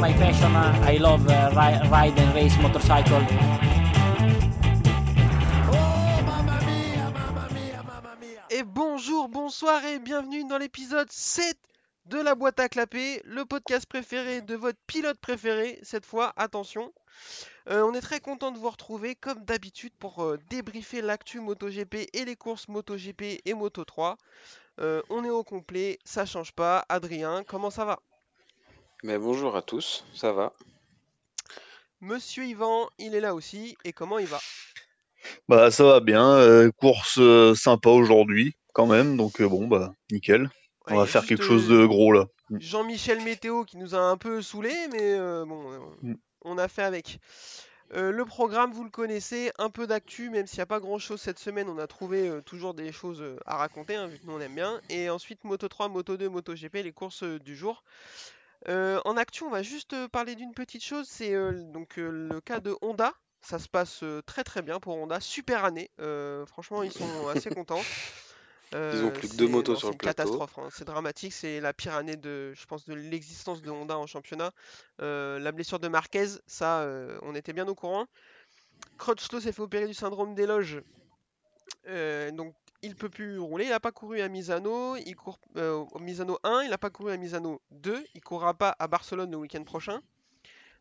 my passion. I love uh, ri- ride and race motorcycle. Et bonjour, bonsoir et bienvenue dans l'épisode 7 de la boîte à clapper, le podcast préféré de votre pilote préféré. Cette fois, attention, euh, on est très content de vous retrouver comme d'habitude pour euh, débriefer l'actu MotoGP et les courses MotoGP et Moto3. Euh, on est au complet, ça change pas. Adrien, comment ça va? Mais bonjour à tous, ça va? Monsieur Yvan, il est là aussi. Et comment il va? Bah ça va bien, euh, course euh, sympa aujourd'hui quand même, donc euh, bon bah nickel. On Ouais, va faire quelque chose de gros là. Jean-Michel Météo qui nous a un peu saoulé, mais euh, bon, euh, Mm. on a fait avec. Euh, le programme, vous le connaissez, un peu d'actu, même s'il n'y a pas grand-chose cette semaine, on a trouvé euh, toujours des choses euh, à raconter, hein, vu que nous on aime bien. Et ensuite, Moto 3, Moto 2, Moto GP, les courses euh, du jour. Euh, en actu, on va juste parler d'une petite chose, c'est euh, donc euh, le cas de Honda. Ça se passe très très bien pour Honda, super année. Franchement, ils sont assez contents. Ils ont plus que deux c'est- motos non, sur c'est le une plateau. catastrophe, hein. C'est dramatique, c'est la pire année de, je pense, de l'existence de Honda en championnat. La blessure de Marquez, ça, on était bien au courant. Crutchlow s'est fait opérer du syndrome des loges, donc il peut plus rouler. Il n'a pas couru à Misano, il court euh, au Misano 1, il n'a pas couru à Misano 2, il courra pas à Barcelone le week-end prochain.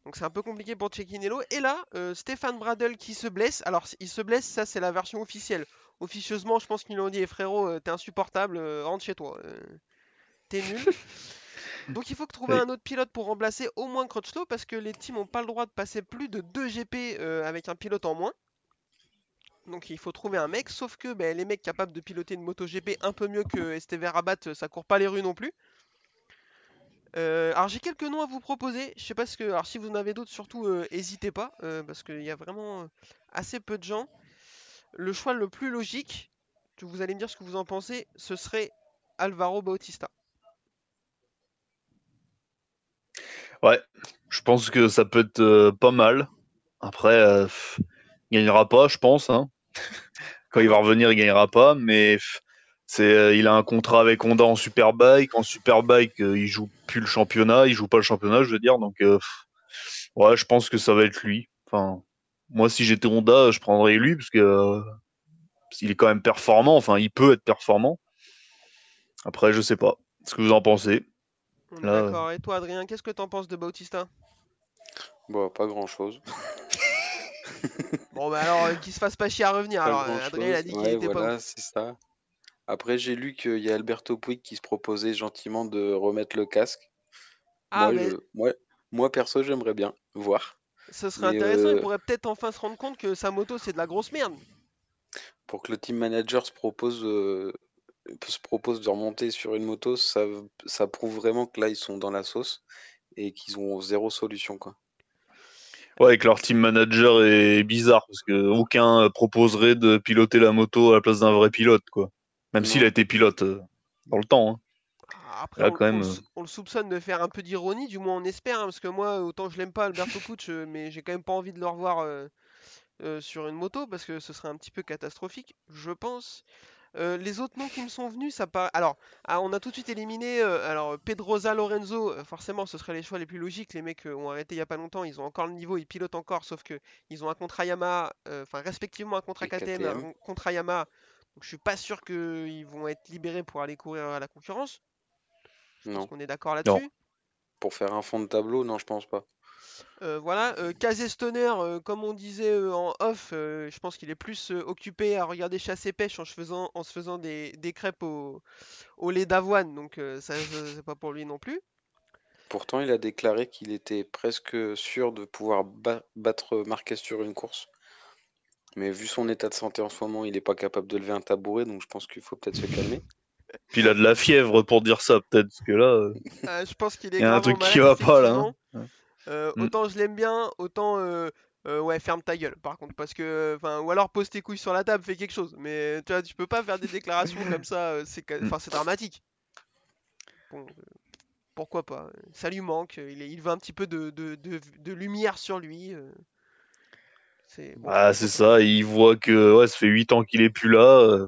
Donc c'est un peu compliqué pour Cecchinello. Et là, euh, Stéphane Bradel qui se blesse. Alors il se blesse, ça c'est la version officielle. Officieusement, je pense qu'ils l'ont dit, Eh, frérot, euh, t'es insupportable, rentre chez toi. t'es nul. Donc il faut que trouver Oui. un autre pilote pour remplacer au moins Crutchlow parce que les teams n'ont pas le droit de passer plus de 2 GP euh, avec un pilote en moins. Donc il faut trouver un mec, sauf que ben, les mecs capables de piloter une moto GP un peu mieux que Esteve Rabat, euh, ça court pas les rues non plus. Euh, alors j'ai quelques noms à vous proposer. Je sais pas ce que. Alors si vous en avez d'autres, surtout euh, n'hésitez pas, euh, parce qu'il y a vraiment euh, assez peu de gens. Le choix le plus logique, que vous allez me dire ce que vous en pensez, ce serait Alvaro Bautista. Ouais, je pense que ça peut être euh, pas mal. Après, euh, il gagnera pas, je pense. hein. Quand il va revenir, il gagnera pas, mais c'est, euh, il a un contrat avec Honda en Superbike. En Superbike, euh, il joue plus le championnat, il joue pas le championnat, je veux dire. Donc, euh, ouais, je pense que ça va être lui. Enfin, moi, si j'étais Honda, je prendrais lui parce que euh, il est quand même performant. Enfin, il peut être performant. Après, je sais pas. Ce que vous en pensez D'accord. Et toi, Adrien, qu'est-ce que t'en penses de Bautista? Bon, pas grand chose. Bon, bah alors, euh, qu'il se fasse pas chier à revenir. Alors, Adrien, il a dit qu'il Ouais, était pas voilà, ouf. c'est ça. Après, j'ai lu qu'il y a Alberto Puig qui se proposait gentiment de remettre le casque. Ah, moi, mais je- moi, moi, perso, j'aimerais bien voir. ce serait mais, intéressant. Il euh, pourrait peut-être enfin se rendre compte que sa moto, c'est de la grosse merde. Pour que le team manager se propose, euh, se propose de remonter sur une moto, ça, ça prouve vraiment que là, ils sont dans la sauce et qu'ils ont zéro solution, quoi. Ouais, que leur team manager est bizarre parce que aucun euh, proposerait de piloter la moto à la place d'un vrai pilote, quoi. Même s'il a été pilote euh, dans le temps. hein. Après, Là, on, quand on même, le sou- on le soupçonne de faire un peu d'ironie, du moins on espère, hein, parce que moi, autant je l'aime pas, Alberto Puig, euh, mais j'ai quand même pas envie de le revoir euh, euh, sur une moto, parce que ce serait un petit peu catastrophique, je pense. Euh, les autres noms qui me sont venus, ça paraît. Alors, ah, on a tout de suite éliminé. euh, alors, Pedrosa Lorenzo, euh, forcément, ce serait les choix les plus logiques. Les mecs ont arrêté il y a pas longtemps, ils ont encore le niveau, ils pilotent encore, sauf que ils ont un contrat Yamaha, enfin, respectivement un contrat KTM, un contrat Yamaha. Donc, je suis pas sûr qu'ils vont être libérés pour aller courir à la concurrence. Je pense Non. qu'on est d'accord là-dessus. Pour faire un fond de tableau, non, je pense pas. Euh, voilà, euh, Stoner, euh, comme on disait euh, en off, euh, je pense qu'il est plus euh, occupé à regarder chasse et pêche en se faisant, en se faisant des, des crêpes au, au lait d'avoine, donc euh, ça, ça, c'est pas pour lui non plus. Pourtant, il a déclaré qu'il était presque sûr de pouvoir ba- battre Marquez sur une course. Mais vu son état de santé en ce moment, il n'est pas capable de lever un tabouret, donc je pense qu'il faut peut-être se calmer. Puis il a de la fièvre pour dire ça, peut-être, parce que là. je pense qu'il est Il y a un truc qui va pas, là, hein. Euh, Mm. autant je l'aime bien, autant euh, euh, ouais ferme ta gueule. Par contre, parce que enfin ou alors pose tes couilles sur la table, fais quelque chose. Mais tu vois, tu peux pas faire des déclarations comme ça. C'est Mm. enfin c'est dramatique. Bon, pourquoi pas Ça lui manque. Il, est- il veut un petit peu de, de, de- de lumière sur lui. C'est bon, Ah, c'est ça, il voit que ouais, ça fait 8 ans qu'il est plus là. euh,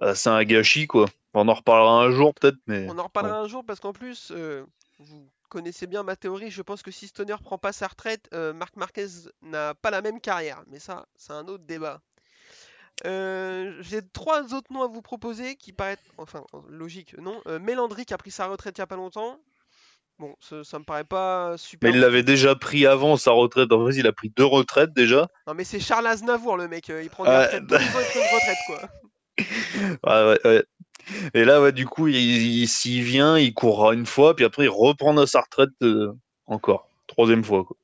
ah, c'est un gâchis, quoi. On en reparlera un jour, peut-être, mais. On en reparlera un jour parce qu'en plus, euh, vous connaissez bien ma théorie, je pense que si Stoner prend pas sa retraite, euh, Marc Marquez n'a pas la même carrière. Mais ça, c'est un autre débat. Euh, J'ai trois autres noms à vous proposer qui paraissent, enfin, logique, non. Euh, Mélandry qui a pris sa retraite il y a pas longtemps. Bon, ça, ça me paraît pas super. Mais il l'avait déjà pris avant sa retraite. En fait, il a pris deux retraites déjà. Non, mais c'est Charles Aznavour le mec. euh, Il prend des retraites. Tous les ans, il prend une retraite quoi. Ouais, ouais, ouais. Et là, ouais, du coup, il, il- s'il vient, il courra une fois, puis après, il reprendra sa retraite euh, encore. Troisième fois. Quoi.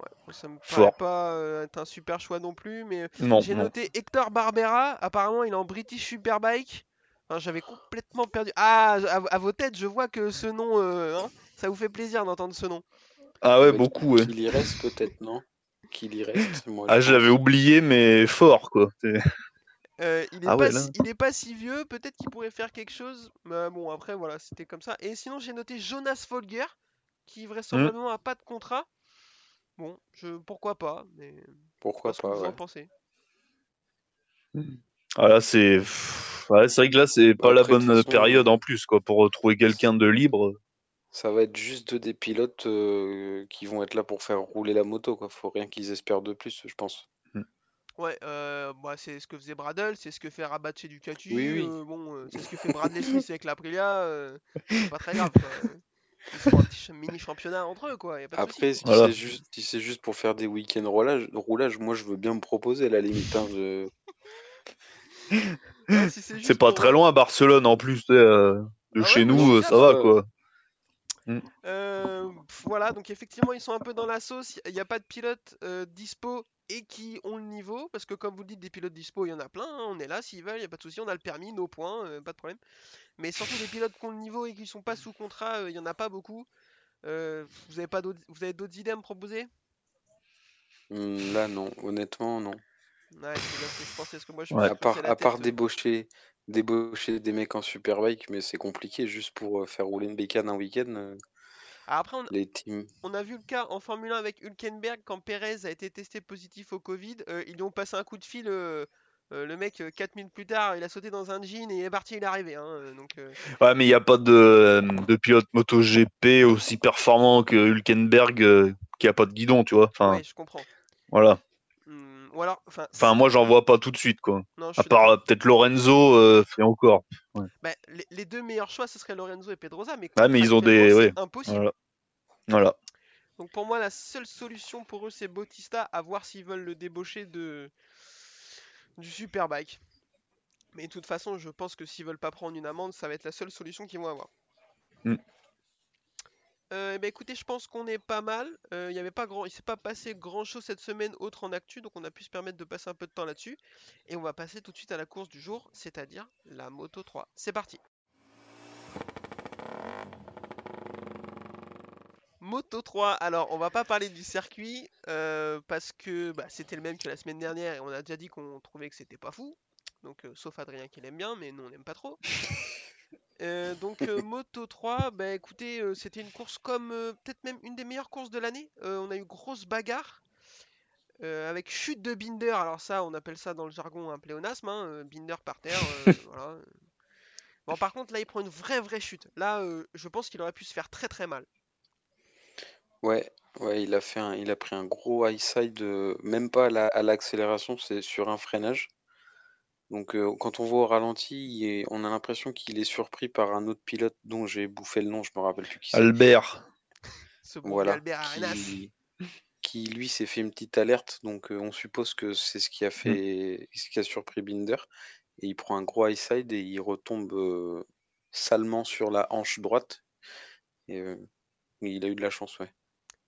Ouais, ça me paraît Fort. pas euh, être un super choix non plus, mais J'ai noté Hector Barbera, apparemment il est en British Superbike. Enfin, J'avais complètement perdu. Ah, à, à vos têtes, je vois que ce nom, euh, hein, ça vous fait plaisir d'entendre ce nom. Ah ouais, beaucoup, ouais. Qu'il y reste peut-être, non? Qu'il y reste. Moi, Ah, je l'avais oublié, mais fort, quoi. Euh, il, est Ah pas ouais, là. si, il est pas si vieux, peut-être qu'il pourrait faire quelque chose. Mais bon, après, voilà, c'était comme ça. Et sinon, j'ai noté Jonas Folger, qui vraisemblablement a pas de contrat. Bon, je, pourquoi pas, mais Pourquoi pas ce que pas, vous en pensez. Ah là, c'est. Ouais, c'est vrai que là, c'est pas la bonne façon, période en plus, quoi, pour retrouver quelqu'un de libre. Ça va être juste des pilotes euh, qui vont être là pour faire rouler la moto, quoi. Faut rien qu'ils espèrent de plus, je pense. Ouais, euh, bah, c'est ce que faisait Bradle, c'est ce que fait Rabat chez Ducati. Oui, oui. euh, bon, euh, c'est ce que fait Bradley Smith avec l'Aprilia. euh, c'est pas très grave. Quoi. Ils font un petit mini championnat entre eux, quoi. Y a pas de. Après, si Voilà. c'est juste, si c'est juste pour faire des week-ends roulage, roulage, moi je veux bien me proposer à la limite. hein, je- Ouais, si c'est pas pour- très loin à Barcelone en plus, euh, de Ah ouais, chez nous, ça va, ça. Quoi. Euh, voilà, donc effectivement, ils sont un peu dans la sauce. Il n'y a pas de pilotes euh, dispo et qui ont le niveau. Parce que, comme vous dites, des pilotes dispo, il y en a plein. hein, on est là s'ils veulent, il n'y a pas de souci. On a le permis, nos points, euh, pas de problème. Mais surtout des pilotes qui ont le niveau et qui sont pas sous contrat, euh, il y en a pas beaucoup. Euh, vous avez pas vous avez d'autres idées à me proposer? Hmm, Là, non, honnêtement, non. Ouais, c'est bien ce que je pensais, parce que moi je me Ouais. suis À part, à part débaucher, débaucher des mecs en superbike, mais c'est compliqué juste pour euh, faire rouler une bécane un week-end. euh, Ah, Après, on, Les teams. on a vu le cas en Formule 1 avec Hülkenberg quand Perez a été testé positif au Covid. euh, ils lui ont passé un coup de fil. euh, euh, le mec, 4 minutes plus tard, il a sauté dans un jean et il est parti, il est arrivé. hein, donc, euh, Ouais, mais il n'y a pas de, de pilote MotoGP aussi performant que Hülkenberg euh, qui a pas de guidon, tu vois. Enfin, ouais, je comprends. voilà. Ou alors, enfin, Enfin, moi, j'en vois pas tout de suite, quoi. non, À part euh, peut-être Lorenzo, euh, et encore. Bah, les, les deux meilleurs choix, ce serait Lorenzo et Pedrosa, mais Ouais, mais ils ont des- ouais, impossible. Voilà. Voilà. Donc pour moi, la seule solution pour eux, c'est Bautista, à voir s'ils veulent le débaucher de du Superbike. Mais de toute façon, je pense que s'ils veulent pas prendre une amende, ça va être la seule solution qu'ils vont avoir. Mm. Euh, eh ben, écoutez, je pense qu'on est pas mal. Euh, Il y avait pas grand, il s'est pas passé grand chose cette semaine autre en actu, donc on a pu se permettre de passer un peu de temps là-dessus. Et on va passer tout de suite à la course du jour, c'est-à-dire la Moto 3. C'est parti. Moto 3, alors on va pas parler du circuit euh, parce que bah, c'était le même que la semaine dernière et on a déjà dit qu'on trouvait que c'était pas fou. Donc euh, sauf Adrien qui l'aime bien, mais nous on n'aime pas trop. Euh, donc euh, Moto 3, bah écoutez, euh, c'était une course comme peut-être même une des meilleures courses de l'année. On a eu grosse bagarre avec chute de Binder. Alors ça, on appelle ça dans le jargon un pléonasme. hein, Binder par terre. voilà. Bon par contre là il prend une vraie vraie chute. Là je pense qu'il aurait pu se faire très très mal. Ouais, ouais, il a fait un, il a pris un gros high side, même pas à la- à l'accélération, c'est sur un freinage. Donc euh, quand on voit au ralenti, il est- on a l'impression qu'il est surpris par un autre pilote dont j'ai bouffé le nom, je me rappelle plus qui c'est. Albert. Ce bon Voilà, Albert Arenas. qui, qui lui s'est fait une petite alerte, donc euh, on suppose que c'est ce qui a fait, ce qui a surpris Binder. Et il prend un gros high side et il retombe euh, salement sur la hanche droite. Et euh, il a eu de la chance, ouais.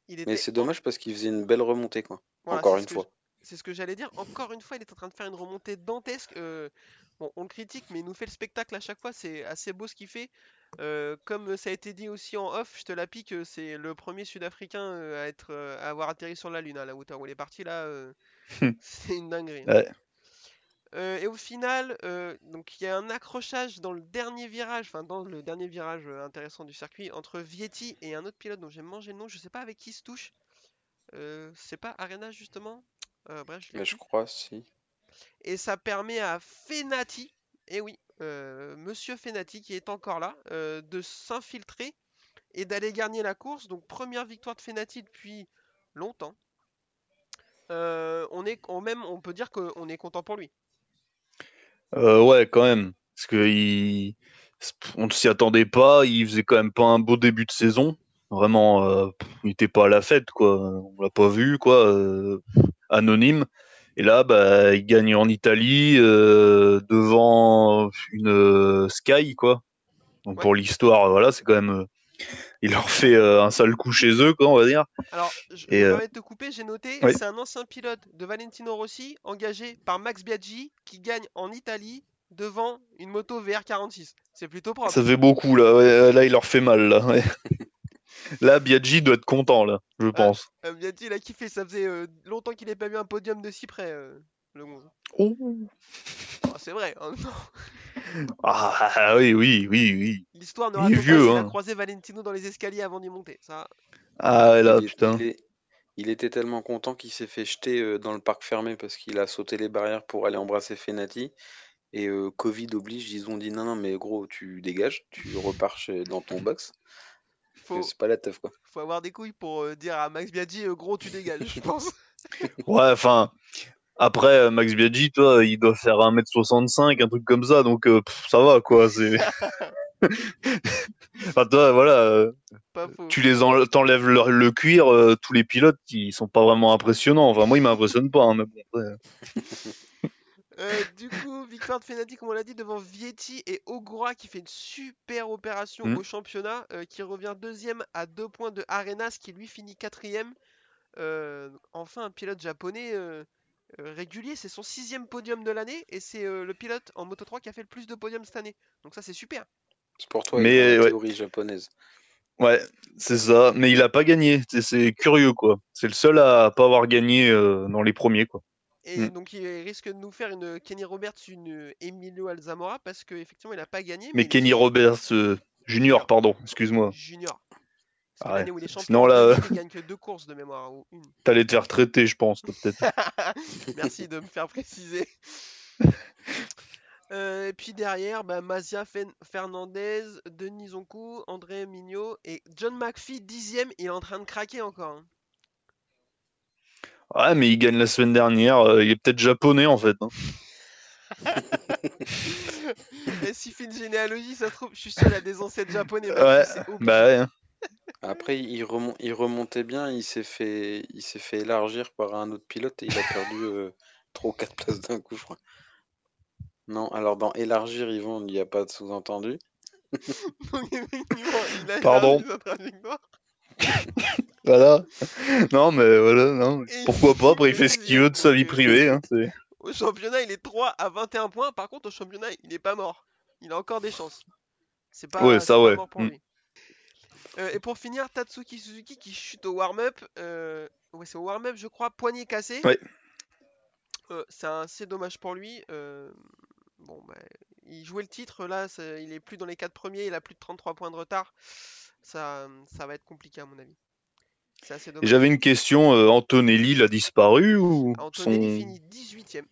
Il Mais était c'est en- dommage parce qu'il faisait une belle remontée, quoi. Voilà, Encore c'est une fois. C'est ce que j'allais dire. Encore une fois, il est en train de faire une remontée dantesque. euh, bon, on le critique, mais il nous fait le spectacle à chaque fois. C'est assez beau ce qu'il fait. Euh, comme ça a été dit aussi en off, je te la pique, euh, c'est le premier Sud-Africain à être, à avoir atterri sur la Lune, à la hauteur où il est parti là. c'est une dinguerie. hein. Ouais. Euh, et au final, euh, donc il y a un accrochage dans le dernier virage, enfin dans le dernier virage euh, intéressant du circuit entre Vietti et un autre pilote dont j'ai mangé le nom. Je sais pas avec qui il se touche. C'est pas Arena justement? Euh, bref, je Mais je crois, si. Et ça permet à Fenati, et oui, euh, Monsieur Fenati qui est encore là, euh, de s'infiltrer et d'aller gagner la course. Donc première victoire de Fenati depuis longtemps. Euh, on est on même on peut dire qu'on est content pour lui. Euh, ouais, quand même. Parce que il... on ne s'y attendait pas. Il faisait quand même pas un beau début de saison. Vraiment, euh, il était pas à la fête, quoi. On l'a pas vu, quoi. euh, anonyme. Et là, bah, il gagne en Italie euh, devant une euh, Sky, quoi. Donc Ouais. pour l'histoire, voilà, c'est quand même. euh, il leur fait euh, un sale coup chez eux, quoi, on va dire. Alors, je me euh, de te couper, j'ai noté, oui. c'est un ancien pilote de Valentino Rossi engagé par Max Biaggi qui gagne en Italie devant une moto VR46. C'est plutôt propre. Ça fait beaucoup, là. Ouais, là, il leur fait mal, là. ouais. là, Biaggi doit être content, là, je pense. Euh, Biaggi, il a kiffé, ça faisait euh, longtemps qu'il n'ait pas vu un podium de si près, euh, le 11. Oh. Ah, c'est vrai, hein, non. Ah oui, oui, oui, oui. l'histoire ne Il est raconte pas vieux, s'il a hein. croisé Valentino dans les escaliers avant d'y monter. Ça, Ah ouais, là, il, putain. il est- il était tellement content qu'il s'est fait jeter euh, dans le parc fermé parce qu'il a sauté les barrières pour aller embrasser Fenati. Et euh, Covid oblige, ils ont dit non, non, mais gros, tu dégages, tu repars chez- dans ton box. Faut, C'est pas la teuf, quoi. faut avoir des couilles pour euh, dire à Max Biaggi, euh, gros, tu dégages, je pense. Ouais, enfin, après, euh, Max Biaggi, toi, il doit faire 1m65, un truc comme ça, donc euh, pff, ça va, quoi. C'est... enfin, toi, voilà, euh, tu les en... t'enlèves le, le cuir, euh, tous les pilotes, ils sont pas vraiment impressionnants. Enfin, moi, ils m'impressionnent pas, hein, mais bon, après, Euh, du coup, victoire de Fenati, comme on l'a dit, devant Vietti et Ogura qui fait une super opération Mm. au championnat, euh, qui revient deuxième à deux points de Arenas qui lui finit quatrième. Euh, enfin, un pilote japonais euh, euh, régulier, c'est son sixième podium de l'année et c'est euh, le pilote en Moto 3 qui a fait le plus de podiums cette année. Donc ça, c'est super. C'est pour toi, Mais, la ouais. théorie japonaise. Ouais, c'est ça. Mais il a pas gagné. C'est, c'est curieux, quoi. C'est le seul à pas avoir gagné euh, dans les premiers, quoi. Et Mm. donc il risque de nous faire une Kenny Roberts, une euh, Emilio Alzamora parce qu'effectivement il n'a pas gagné. Mais Kenny Roberts euh, Junior, pardon, excuse-moi. Junior. Ah ouais. l'année où il est Sinon, là, il gagne que deux courses de mémoire ou une. T'allais te faire traiter, je pense, peut-être. Merci de me faire préciser. Euh, et puis derrière, bah, Mazia Fen- Fernandez, Denis Zonkou, André Mignot et John McPhee, dixième, il est en train de craquer encore. hein. Ouais, mais il gagne la semaine dernière. euh, il est peut-être japonais, en fait. hein. et s'il fait une généalogie, ça se trouve, je suis sûr, il a des ancêtres japonais. Ouais, bah ouais. hein. Après, il, remon- il remontait bien, il s'est fait, il s'est fait élargir par un autre pilote et il a perdu euh, 3 ou 4 places d'un coup, je crois. Non, alors dans élargir, Yvon, il n'y a pas de sous-entendu. Pardon. Voilà. Non, mais voilà, non. Et Pourquoi pas Après, il fait ce qu'il veut de sa vie privée. Hein, c'est- Au championnat, il est 3 à 21 points. Par contre, au championnat, il n'est pas mort. Il a encore des chances. C'est pas, Ouais, ça, pas ouais. mort pour Mm. lui. Euh, et pour finir, Tatsuki Suzuki qui chute au warm-up. euh, Ouais, c'est au warm-up, je crois. Poignet cassé. Ouais. Euh, c'est assez dommage pour lui. euh, Bon, bah, il jouait le titre. Là, il est plus dans les 4 premiers. Il a plus de 33 points de retard. Ça, ça va être compliqué, à mon avis. C'est assez Et dommage. J'avais une question. euh, Antonelli, il a disparu ou Antonelli son- finit 18ème.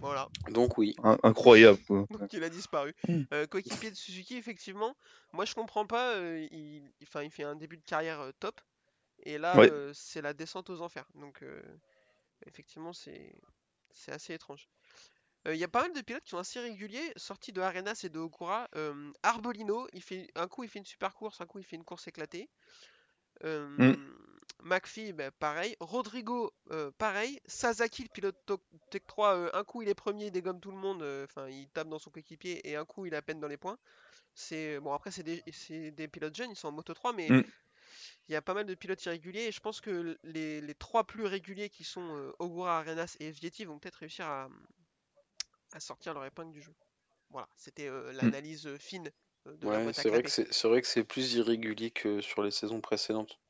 Voilà. Donc oui, In- Incroyable. quoi. Donc il a disparu. Mm. Euh, coéquipier de Suzuki, effectivement, moi je comprends pas. euh, il, enfin, il fait un début de carrière euh, top. Et là, Ouais. euh, c'est la descente aux enfers. Donc euh, effectivement, c'est c'est assez étrange. Euh, Il y a pas mal de pilotes qui sont assez réguliers, sortis de Arenas et de Okura. Euh, Arbolino, il fait, un coup il fait une super course, un coup il fait une course éclatée. Euh, Mm. McPhee, bah, pareil. Rodrigo, euh, pareil. Sasaki, le pilote Tech 3, euh, un coup il est premier, il dégomme tout le monde. euh, Enfin, il tape dans son coéquipier et un coup il est à peine dans les points. C'est bon après c'est des, pilotes jeunes, ils sont en Moto 3, mais Mm. il y a pas mal de pilotes irréguliers et je pense que les, les trois plus réguliers qui sont euh, Ogura, Arenas et Vietti vont peut-être réussir à, à sortir leur épingle du jeu. Voilà, c'était euh, l'analyse euh, fine la ouais, boîte à c'est vrai que c'est c'est vrai que c'est plus irrégulier que sur les saisons précédentes.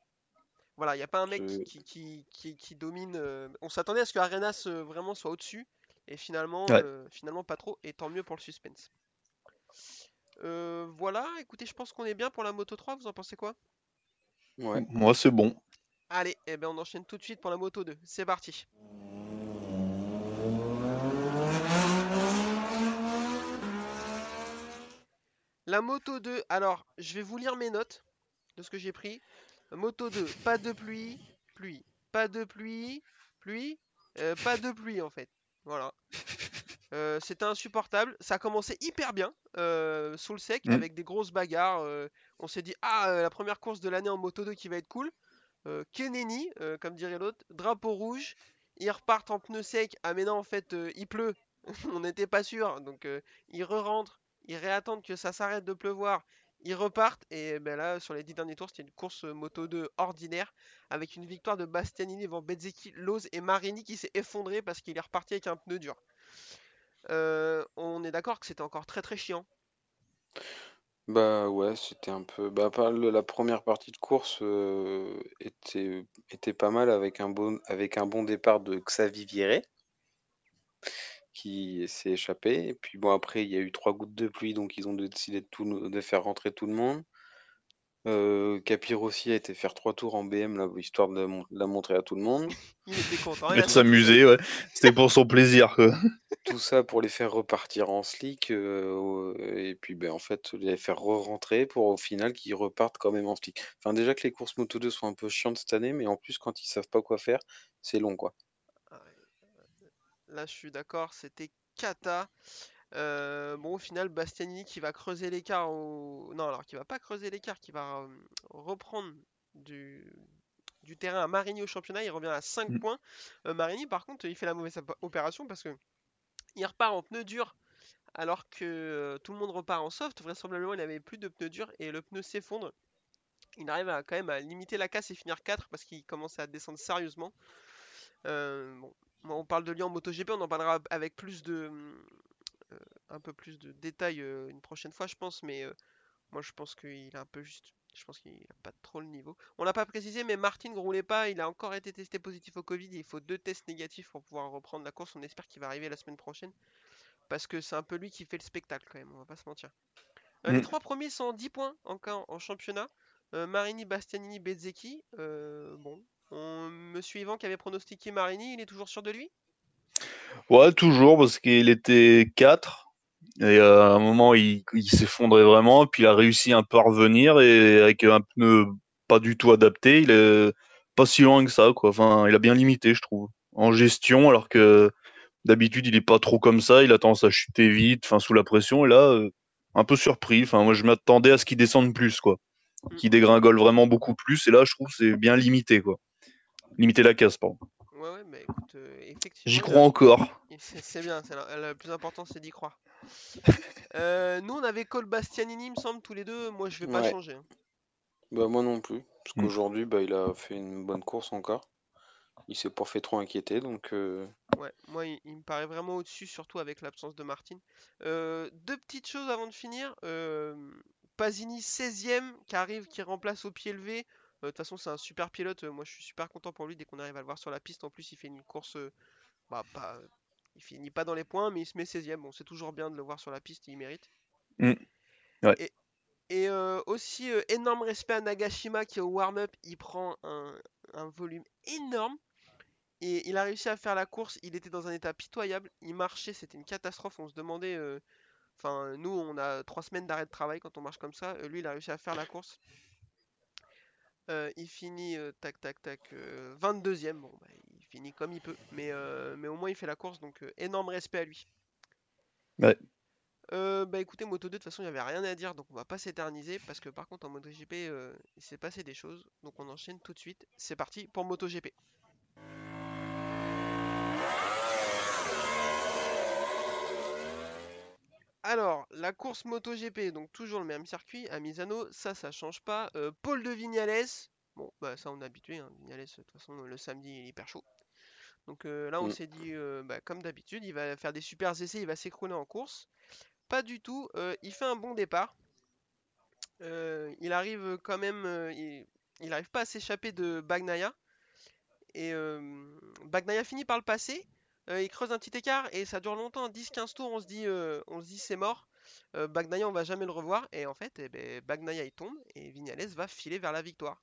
Voilà, il n'y a pas un mec Je- qui, qui, qui, qui- qui domine. euh, On s'attendait à ce que Arenas euh, vraiment soit au-dessus. Et finalement, Ouais. euh, finalement pas trop. Et tant mieux pour le suspense. Euh, voilà, écoutez, je pense qu'on est bien pour la Moto 3. Vous en pensez quoi? Ouais. Moi, c'est bon. Allez, eh ben on enchaîne tout de suite pour la Moto 2. C'est parti. La Moto 2, alors je vais vous lire mes notes. de ce que j'ai pris. Moto 2, pas de pluie, pluie, pas de pluie, pluie, euh, pas de pluie en fait. Voilà. Euh, C'était insupportable. Ça a commencé hyper bien euh, sous le sec Mm. avec des grosses bagarres. on s'est dit ah la première course de l'année en moto 2 qui va être cool. Keneni, comme dirait l'autre, drapeau rouge. Ils repartent en pneu sec. Ah mais non en fait il pleut. on n'était pas sûr. Donc ils re-rentrent. Ils réattendent que ça s'arrête de pleuvoir. Ils repartent et ben là sur les 10 derniers tours c'était une course euh, moto 2 ordinaire avec une victoire de Bastianini devant Bezzecchi, Loz et Marini qui s'est effondré parce qu'il est reparti avec un pneu dur. Euh, on est d'accord que c'était encore très très chiant. Bah ouais, c'était un peu. Bah, la première partie de course euh, était, était pas mal avec un bon, avec un bon départ de Xavi Vierret qui s'est échappé. Et puis bon, après, il y a eu trois gouttes de pluie, donc ils ont décidé de, tout, de faire rentrer tout le monde. Euh, Capirossi a été faire trois tours en BM, là, histoire de la mon- de la montrer à tout le monde. Il était content. il a sauté. s'amuser, ouais. C'était pour son plaisir, quoi. Tout ça pour les faire repartir en slick. euh, et puis ben, en fait, les faire re-rentrer pour au final qu'ils repartent quand même en slick. Enfin, déjà que les courses Moto 2 sont un peu chiantes cette année, mais en plus, quand ils savent pas quoi faire, c'est long, quoi. Là je suis d'accord, c'était cata. Euh, bon au final Bastianini qui va creuser l'écart au... Non alors qui va pas creuser l'écart, qui va euh, reprendre du... du terrain à Marini au championnat, il revient à 5 Mm. points. Euh, Marini par contre il fait la mauvaise op- opération parce que il repart en pneu dur alors que tout le monde repart en soft. Vraisemblablement, il n'avait plus de pneu dur et le pneu s'effondre. Il arrive à, quand même à limiter la casse et finir 4 parce qu'il commence à descendre sérieusement. Euh, bon, on parle de en MotoGP, on en parlera avec plus de euh, un peu plus de détails euh, une prochaine fois, je pense. Mais euh, moi, je pense qu'il est un peu juste. Je pense qu'il n'a pas trop le niveau. On l'a pas précisé, mais Martin ne roulait pas. Il a encore été testé positif au Covid. Il faut deux tests négatifs pour pouvoir reprendre la course. On espère qu'il va arriver la semaine prochaine. Parce que c'est un peu lui qui fait le spectacle quand même, on va pas se mentir. Les Mm. trois premiers sont en 10 points en, en, championnat. Marini, Bastianini, Bezzecchi. Bon, on, me suivant qui avait pronostiqué Marini, il est toujours sûr de lui? Ouais, toujours, parce qu'il était 4. Et euh, à un moment, il, il s'effondrait vraiment. Puis il a réussi un peu à revenir. Et avec un pneu pas du tout adapté, il est pas si loin que ça. Quoi. Enfin, il a bien limité, je trouve. En gestion, alors que d'habitude, il est pas trop comme ça. Il a tendance à chuter vite, enfin, sous la pression. Et là, euh, un peu surpris. Enfin, moi, je m'attendais à ce qu'il descende plus, quoi. Mm. Qu'il dégringole vraiment beaucoup plus. Et là, je trouve c'est bien limité, quoi. Limiter la casse, pardon. Ouais, ouais, mais écoute, euh, effectivement. J'y crois encore. C'est bien, c'est la- le plus important, c'est d'y croire. Euh, nous, on avait Cole Bastianini, il me semble, tous les deux. Moi, je vais pas changer. hein. Bah moi non plus, parce Mm. qu'aujourd'hui, bah, il a fait une bonne course encore. Il s'est pas fait trop inquiéter, donc euh, Ouais, moi, il, il me paraît vraiment au-dessus, surtout avec l'absence de Martin. Euh, deux petites choses avant de finir. Euh, Pasini 16ème qui arrive, qui remplace au pied levé. Euh, De toute façon, c'est un super pilote. euh, Moi, je suis super content pour lui dès qu'on arrive à le voir sur la piste. En plus, il fait une course. euh, bah, pas, il finit pas dans les points, mais il se met 16ème. Bon, c'est toujours bien de le voir sur la piste, il mérite. Mm. Ouais. Et, et, euh, aussi, euh, énorme respect à Nagashima qui, au warm-up, il prend un, un volume énorme. Et il a réussi à faire la course. Il était dans un état pitoyable. Il marchait, c'était une catastrophe. On se demandait. euh, Enfin, nous, on a trois semaines d'arrêt de travail quand on marche comme ça. Euh, lui, il a réussi à faire la course. Euh, il finit euh, tac tac tac euh, 22ème. Bon, bah, il finit comme il peut, mais, euh, mais au moins il fait la course, donc euh, énorme respect à lui. Ouais. Euh, bah écoutez, Moto 2, de toute façon, il n'y avait rien à dire, donc on va pas s'éterniser, parce que par contre en MotoGP, euh, il s'est passé des choses, donc on enchaîne tout de suite. C'est parti pour MotoGP. Alors, la course MotoGP, donc toujours le même circuit à Misano, ça, ça change pas. Euh, Paul de Vignales, bon, bah ça on est habitué, hein, Vignales, de toute façon, le samedi, il est hyper chaud. Donc euh, là, on Mm. s'est dit, euh, bah, comme d'habitude, il va faire des super essais, il va s'écrouler en course. Pas du tout, il fait un bon départ. Il arrive quand même, il, il arrive pas à s'échapper de Bagnaia. Et Bagnaia finit par le passer. Euh, il creuse un petit écart et ça dure longtemps, 10-15 tours, on se dit, euh, on dit c'est mort. Euh, Bagnaia, on va jamais le revoir. Et en fait, eh ben, il tombe et Vignales va filer vers la victoire.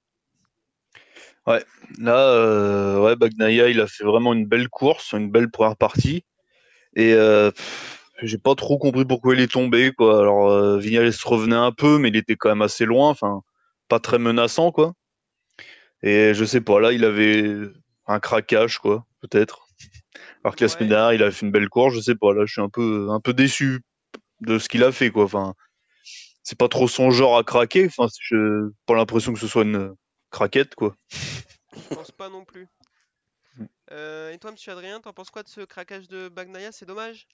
Là, euh, ouais, Bagnaia, il a fait vraiment une belle course, une belle première partie. Et j'ai pas trop compris pourquoi il est tombé, quoi. Alors, Vignales revenait un peu, mais il était quand même assez loin. Enfin, pas très menaçant, quoi. Et je sais pas, là, il avait un craquage, quoi, peut-être. Alors que la semaine Ouais. dernière, il a fait une belle course, je sais pas, là, je suis un peu, un peu déçu de ce qu'il a fait, quoi. Enfin, c'est pas trop son genre à craquer, enfin, je pas l'impression que ce soit une craquette, quoi. Je pense pas non plus. Mm. Euh, et toi, monsieur Adrien, t'en penses quoi de ce craquage de Bagnaia? C'est dommage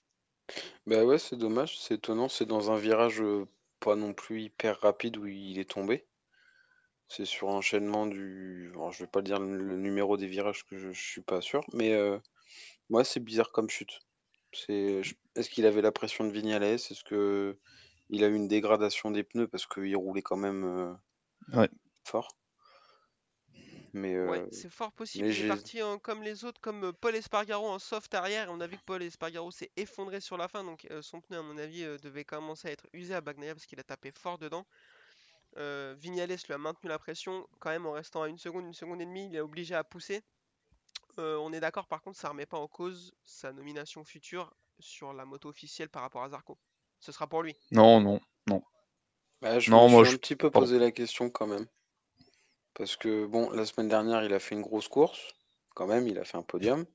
Bah ouais, c'est dommage, c'est étonnant, c'est dans un virage euh, pas non plus hyper rapide où il est tombé. C'est sur enchaînement du... alors, je vais pas dire le, le numéro des virages que je, je suis pas sûr, mais euh, ouais, c'est bizarre comme chute. C'est... je- Est-ce qu'il avait la pression de Vignales? Est-ce que il a eu une dégradation des pneus parce qu'il roulait quand même euh, Ouais. fort? Mais euh, Ouais, c'est fort possible. mais Il est j'ai- parti en- comme les autres, comme euh, Paul Espargaro en soft arrière. et On a vu que Paul Espargaro s'est effondré sur la fin, donc euh, son pneu, à mon avis, euh, devait commencer à être usé à Bagnaia parce qu'il a tapé fort dedans. Euh, Vignales lui a maintenu la pression quand même en restant à une seconde, une seconde et demie. Il est obligé à pousser. Euh, on est d'accord, par contre, ça remet pas en cause sa nomination future sur la moto officielle par rapport à Zarco. Ce sera pour lui. Non, non. Bah, je Non, me moi, suis je- un petit peu posé la question quand même. Parce que, bon, la semaine dernière, il a fait une grosse course. Quand même, il a fait un podium.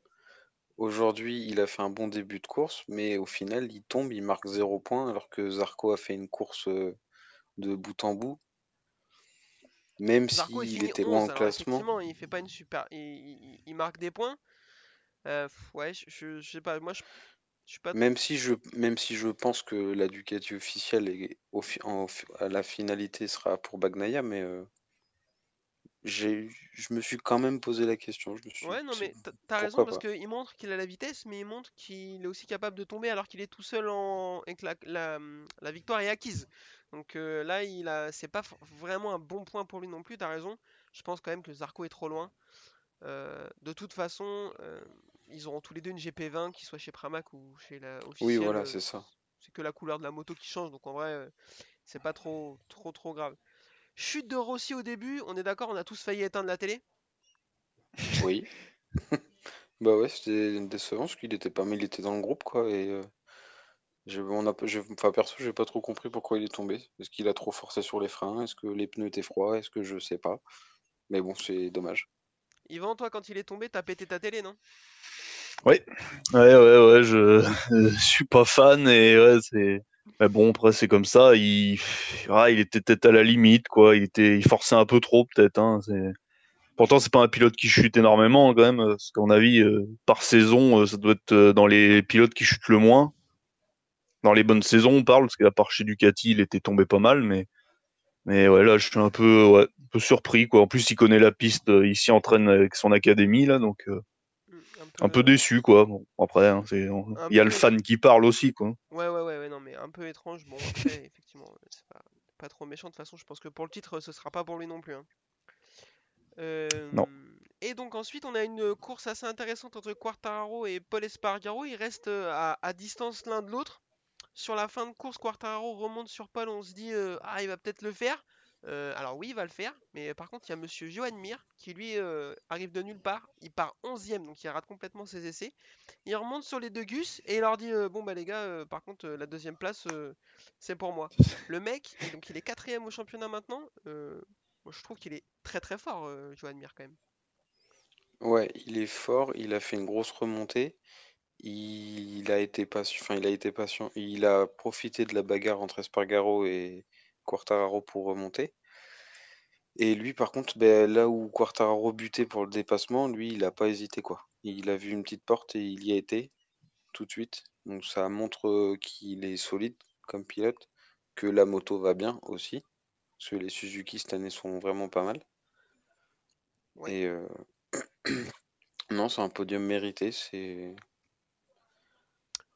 Aujourd'hui, il a fait un bon début de course, mais au final, il tombe, il marque zéro point, alors que Zarco a fait une course euh, de bout en bout. Même s'il était loin 11, au alors classement. effectivement, il fait pas une super. Il, il- il marque des points. Euh, ouais, je, je- je sais pas, moi je, je suis pas. Même si je, même si je pense que la Ducati officielle est au en- à la finalité sera pour Bagnaia, mais euh, j'ai, je me suis quand même posé la question. Je me suis Ouais, non, mais t'as- raison parce qu'il montre qu'il a la vitesse, mais il montre qu'il est aussi capable de tomber alors qu'il est tout seul en... et que la, la, la victoire est acquise. Donc euh, là, il a, c'est pas vraiment un bon point pour lui non plus, t'as raison. Je pense quand même que Zarco est trop loin. Euh, de toute façon, euh, ils auront tous les deux une GP20, qu'ils soient chez Pramac ou chez la Oui, voilà, c'est ça. c'est que la couleur de la moto qui change, donc en vrai, c'est pas trop, trop, trop grave. Chute de Rossi au début, on est d'accord, on a tous failli éteindre la télé? Oui. Bah ouais, c'était décevant parce qu'il était pas, mais il était dans le groupe quoi. Et j'ai, on a, enfin perso, j'ai pas trop compris pourquoi il est tombé. Est-ce qu'il a trop forcé sur les freins? Est-ce que les pneus étaient froids? Est-ce que je sais pas. Mais bon, c'est dommage. Yvan, toi, quand il est tombé, t'as pété ta télé, non? Ouais, ouais, ouais, je, je suis pas fan et ouais, c'est. Mais bon, après, c'est comme ça. Il, ah, il était peut-être à la limite, quoi. Il était, il forçait un peu trop, peut-être. Hein. C'est... Pourtant, c'est pas un pilote qui chute énormément, quand même. Parce qu'à mon avis, euh, par saison, euh, ça doit être euh, dans les pilotes qui chutent le moins. Dans les bonnes saisons, on parle, parce qu'à part chez Ducati, il était tombé pas mal, mais. Mais ouais, là, je suis un peu, ouais, un peu surpris, quoi. En plus, il connaît la piste, euh, il s'y entraîne avec son académie, là, donc. euh, Hmm, un peu déçu quoi. Bon, après, hein, c'est, il y a peu, le fan qui parle aussi quoi. Ouais, ouais, ouais, ouais, non, mais un peu étrange. Bon, après, effectivement, c'est pas, pas trop méchant. De toute façon, je pense que pour le titre, ce sera pas pour lui non plus. hein. Non. Euh, Et donc ensuite, on a une course assez intéressante entre Quartararo et Paul Espargaro. Ils restent à, à distance l'un de l'autre. Sur la fin de course, Quartararo remonte sur Paul. On se dit, euh, ah, il va peut-être le faire. Euh, alors oui, il va le faire. Mais par contre, il y a Monsieur Johan Mir qui lui euh, arrive de nulle part. Il part 11ème, donc il rate complètement ses essais. Il remonte sur les deux Gus et il leur dit, bon bah les gars, par contre, la deuxième place, c'est pour moi. Le mec, donc il est quatrième au championnat maintenant. moi, je trouve qu'il est très très fort, Johan Mir quand même. Ouais, il est fort, il a fait une grosse remontée. Il a été patient, enfin, il a été patient. Il a profité de la bagarre entre Espargaro et Quartararo pour remonter. Et lui, par contre, ben, là où Quartararo butait pour le dépassement, lui, il n'a pas hésité, quoi. Il a vu une petite porte et il y a été tout de suite. Donc ça montre qu'il est solide comme pilote, que la moto va bien aussi. Parce que les Suzuki cette année sont vraiment pas mal. Ouais. Et euh, non, c'est un podium mérité. C'est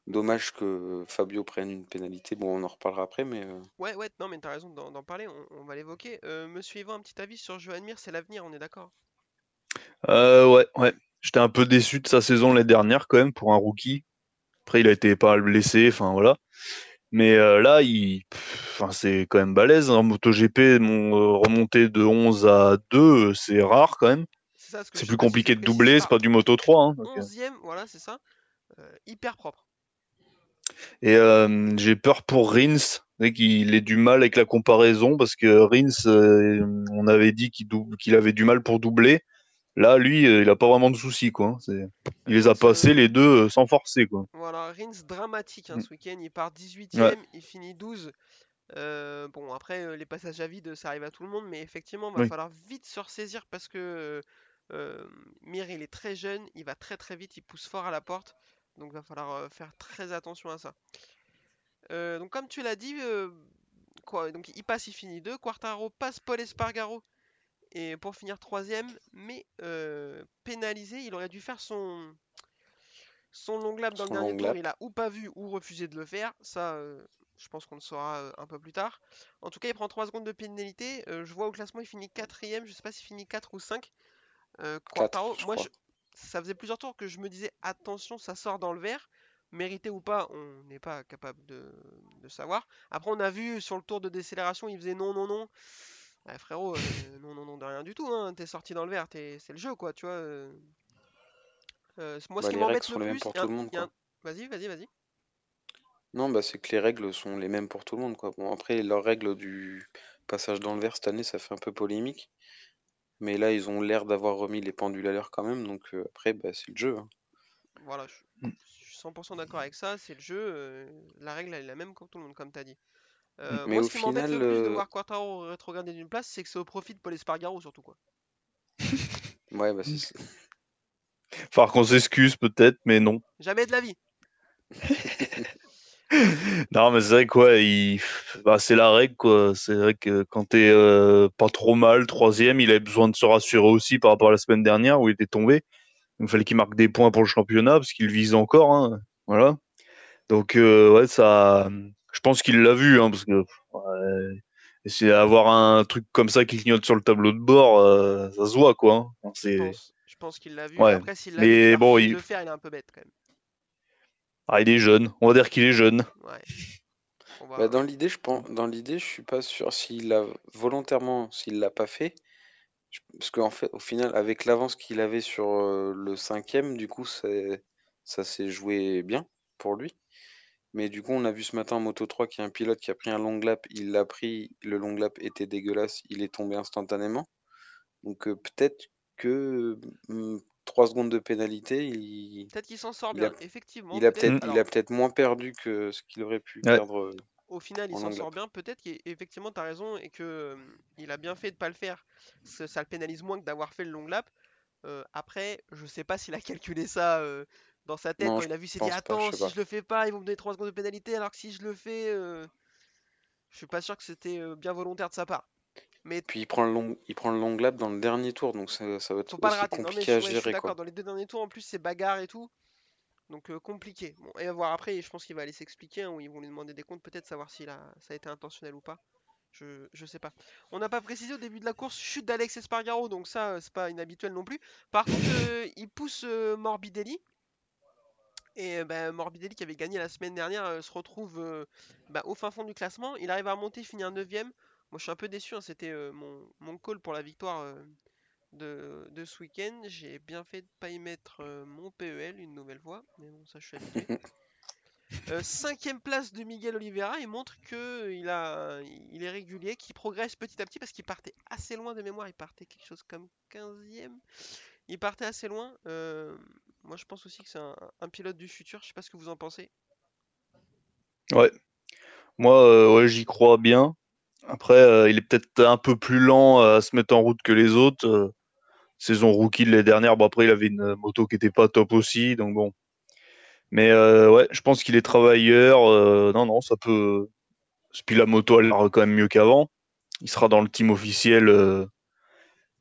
dommage que Fabio prenne une pénalité. Bon, on en reparlera après, mais euh, Ouais, ouais, non, mais t'as raison d'en d'en parler, on, on va l'évoquer. Euh, Monsieur Yvan, un petit avis sur Johan Mir, c'est l'avenir, on est d'accord? Euh, ouais, ouais. J'étais un peu déçu de sa saison l'année dernière quand même pour un rookie. Après, il a été pas mal blessé, enfin voilà. Mais euh, là, il, pff, enfin, c'est quand même balèze. En MotoGP, mon euh, remonté de 11 à 2, euh, c'est rare quand même. C'est ça, ce que C'est je plus sais pas si compliqué je de doubler, c'est pas du Moto 3. Hein, donc, euh. 11ème, voilà, c'est ça. Euh, hyper propre. Et euh, j'ai peur pour Rins, qu'il ait du mal avec la comparaison, parce que Rins, euh, on avait dit qu'il avait du mal pour doubler. Là, lui, euh, il a pas vraiment de soucis, quoi. hein. Il les a passés les deux sans forcer, quoi. Voilà, Rins dramatique hein, Mm. ce week-end. Il part 18ème, Ouais. il finit 12. Euh, bon, après, les passages à vide, ça arrive à tout le monde, mais effectivement, va Oui. falloir vite se ressaisir parce que Mir, il est très jeune, il va très très vite, il pousse fort à la porte. Donc, va falloir euh, faire très attention à ça. Euh, donc, comme tu l'as dit, euh, quoi, donc il passe, il finit 2. Quartaro passe Paul Espargaro et pour finir troisième, mais euh, pénalisé, il aurait dû faire son son long lap dans le dernier tour, lap. il a ou pas vu ou refusé de le faire. Ça, je pense qu'on le saura un peu plus tard. En tout cas, il prend 3 secondes de pénalité. Je vois au classement, il finit quatrième. Je sais pas s'il finit 4 ou 5. Euh, Quartaro, moi, je- ça faisait plusieurs tours que je me disais attention, ça sort dans le vert. Mérité ou pas, on n'est pas capable de, de savoir. Après, on a vu sur le tour de décélération, il faisait non, non, non. Ouais, frérot, euh, non, non, non, de rien du tout. Hein. T'es sorti dans le vert, t'es- c'est le jeu, quoi, tu vois. euh. Euh, moi, ce Bah, qui les règles m'embête sont le les mêmes plus, un-. Vas-y, vas-y, vas-y. Non, bah c'est que les règles sont les mêmes pour tout le monde, quoi. Bon, après, leurs règles du passage dans le vert cette année, ça fait un peu polémique. Mais là, ils ont l'air d'avoir remis les pendules à l'heure quand même. Donc euh, après, bah, c'est le jeu. hein. Voilà, je, Mm. je suis 100% d'accord avec ça, c'est le jeu, euh, la règle elle est la même pour tout le monde, comme tu as dit. Euh, Mais moi, au ce qui m'embête le final, plus de euh, voir Quartaro rétrograder d'une place, c'est que c'est au profit de Paul Espargaro, surtout quoi. ouais, bah c'est ça. Qu'on s'excuse peut-être, mais non. Jamais de la vie. Non, mais c'est vrai quoi, il... bah, c'est la règle quoi. C'est vrai que quand t'es euh, pas trop mal, troisième, il avait besoin de se rassurer aussi par rapport à la semaine dernière où il était tombé. Il fallait qu'il marque des points pour le championnat parce qu'il vise encore. Hein. Voilà. Donc euh, ouais, ça, je pense qu'il l'a vu hein, parce que ouais, c'est avoir un truc comme ça qui clignote sur le tableau de bord, euh, ça se voit quoi. hein. Je pense, qu'il l'a vu. Ouais. Après, s'il l'a bon, il- le faire, il est un peu bête quand même. Ah, il est jeune. On va dire qu'il est jeune. Ouais. On va- Bah, dans l'idée, je pense, dans l'idée, je suis pas sûr s'il l'a volontairement, s'il l'a pas fait. Je- Parce qu'en fait, au final, avec l'avance qu'il avait sur euh, le cinquième, du coup, ça s'est joué bien pour lui. Mais du coup, on a vu ce matin en Moto 3 qu'il y a un pilote qui a pris un long lap, il l'a pris, le long lap était dégueulasse, il est tombé instantanément. Donc euh, peut-être que 3 secondes de pénalité, il, Peut-être qu'il s'en sort il a- bien, effectivement. il a peut-être- peut-être il alors, a peut-être moins perdu que ce qu'il aurait pu Ouais. perdre. euh, au final, il en s'en sort bien. Peut-être qu'effectivement, tu as raison et que euh, il a bien fait de pas le faire. Ça, ça le pénalise moins que d'avoir fait le long lap. Euh, après, je sais pas s'il a calculé ça euh, dans sa tête Non, quand je il a vu, il s'est pense dit pas, Attends, je sais si pas. je le fais pas, ils vont me donner 3 secondes de pénalité. Alors que si je le fais, euh, je suis pas sûr que c'était euh, bien volontaire de sa part. Mais Puis il prend le long, il prend le long lap dans le dernier tour, donc ça, ça va être faut pas le aussi rater. Non, mais compliqué à ouais, je suis gérer, d'accord. Dans les deux derniers tours, en plus, c'est bagarre et tout. Donc euh, compliqué. Bon, et à voir après, je pense qu'il va aller s'expliquer, hein, ou ils vont lui demander des comptes, peut-être savoir si ça a été intentionnel ou pas. Je, je sais pas. On n'a pas précisé au début de la course chute d'Alex Espargaro, donc ça euh, c'est pas inhabituel non plus. Par contre, euh, il pousse Morbidelli. Et bah, Morbidelli qui avait gagné la semaine dernière se retrouve bah, au fin fond du classement. Il arrive à remonter, il finit un 9 Moi je suis un peu déçu, hein, c'était euh, mon, mon call pour la victoire euh, de, de ce week-end. J'ai bien fait de pas y mettre euh, mon PEL une nouvelle fois, mais bon, ça je suis habitué. Cinquième place de Miguel Oliveira, il montre que il a, il est régulier, qu'il progresse petit à petit parce qu'il partait assez loin de mémoire. Il partait quelque chose comme 15e. Il partait assez loin. Moi, je pense aussi que c'est un, un pilote du futur. Je sais pas ce que vous en pensez. Ouais. Moi, ouais, j'y crois bien. Après, euh, il est peut-être un peu plus lent euh, à se mettre en route que les autres. euh, saison rookie de l'année dernière, bon après il avait une moto qui était pas top aussi, donc bon. Mais ouais, je pense qu'il est travailleur. non, non, ça peut. Puis la moto a l'air quand même mieux qu'avant. Il sera dans le team officiel.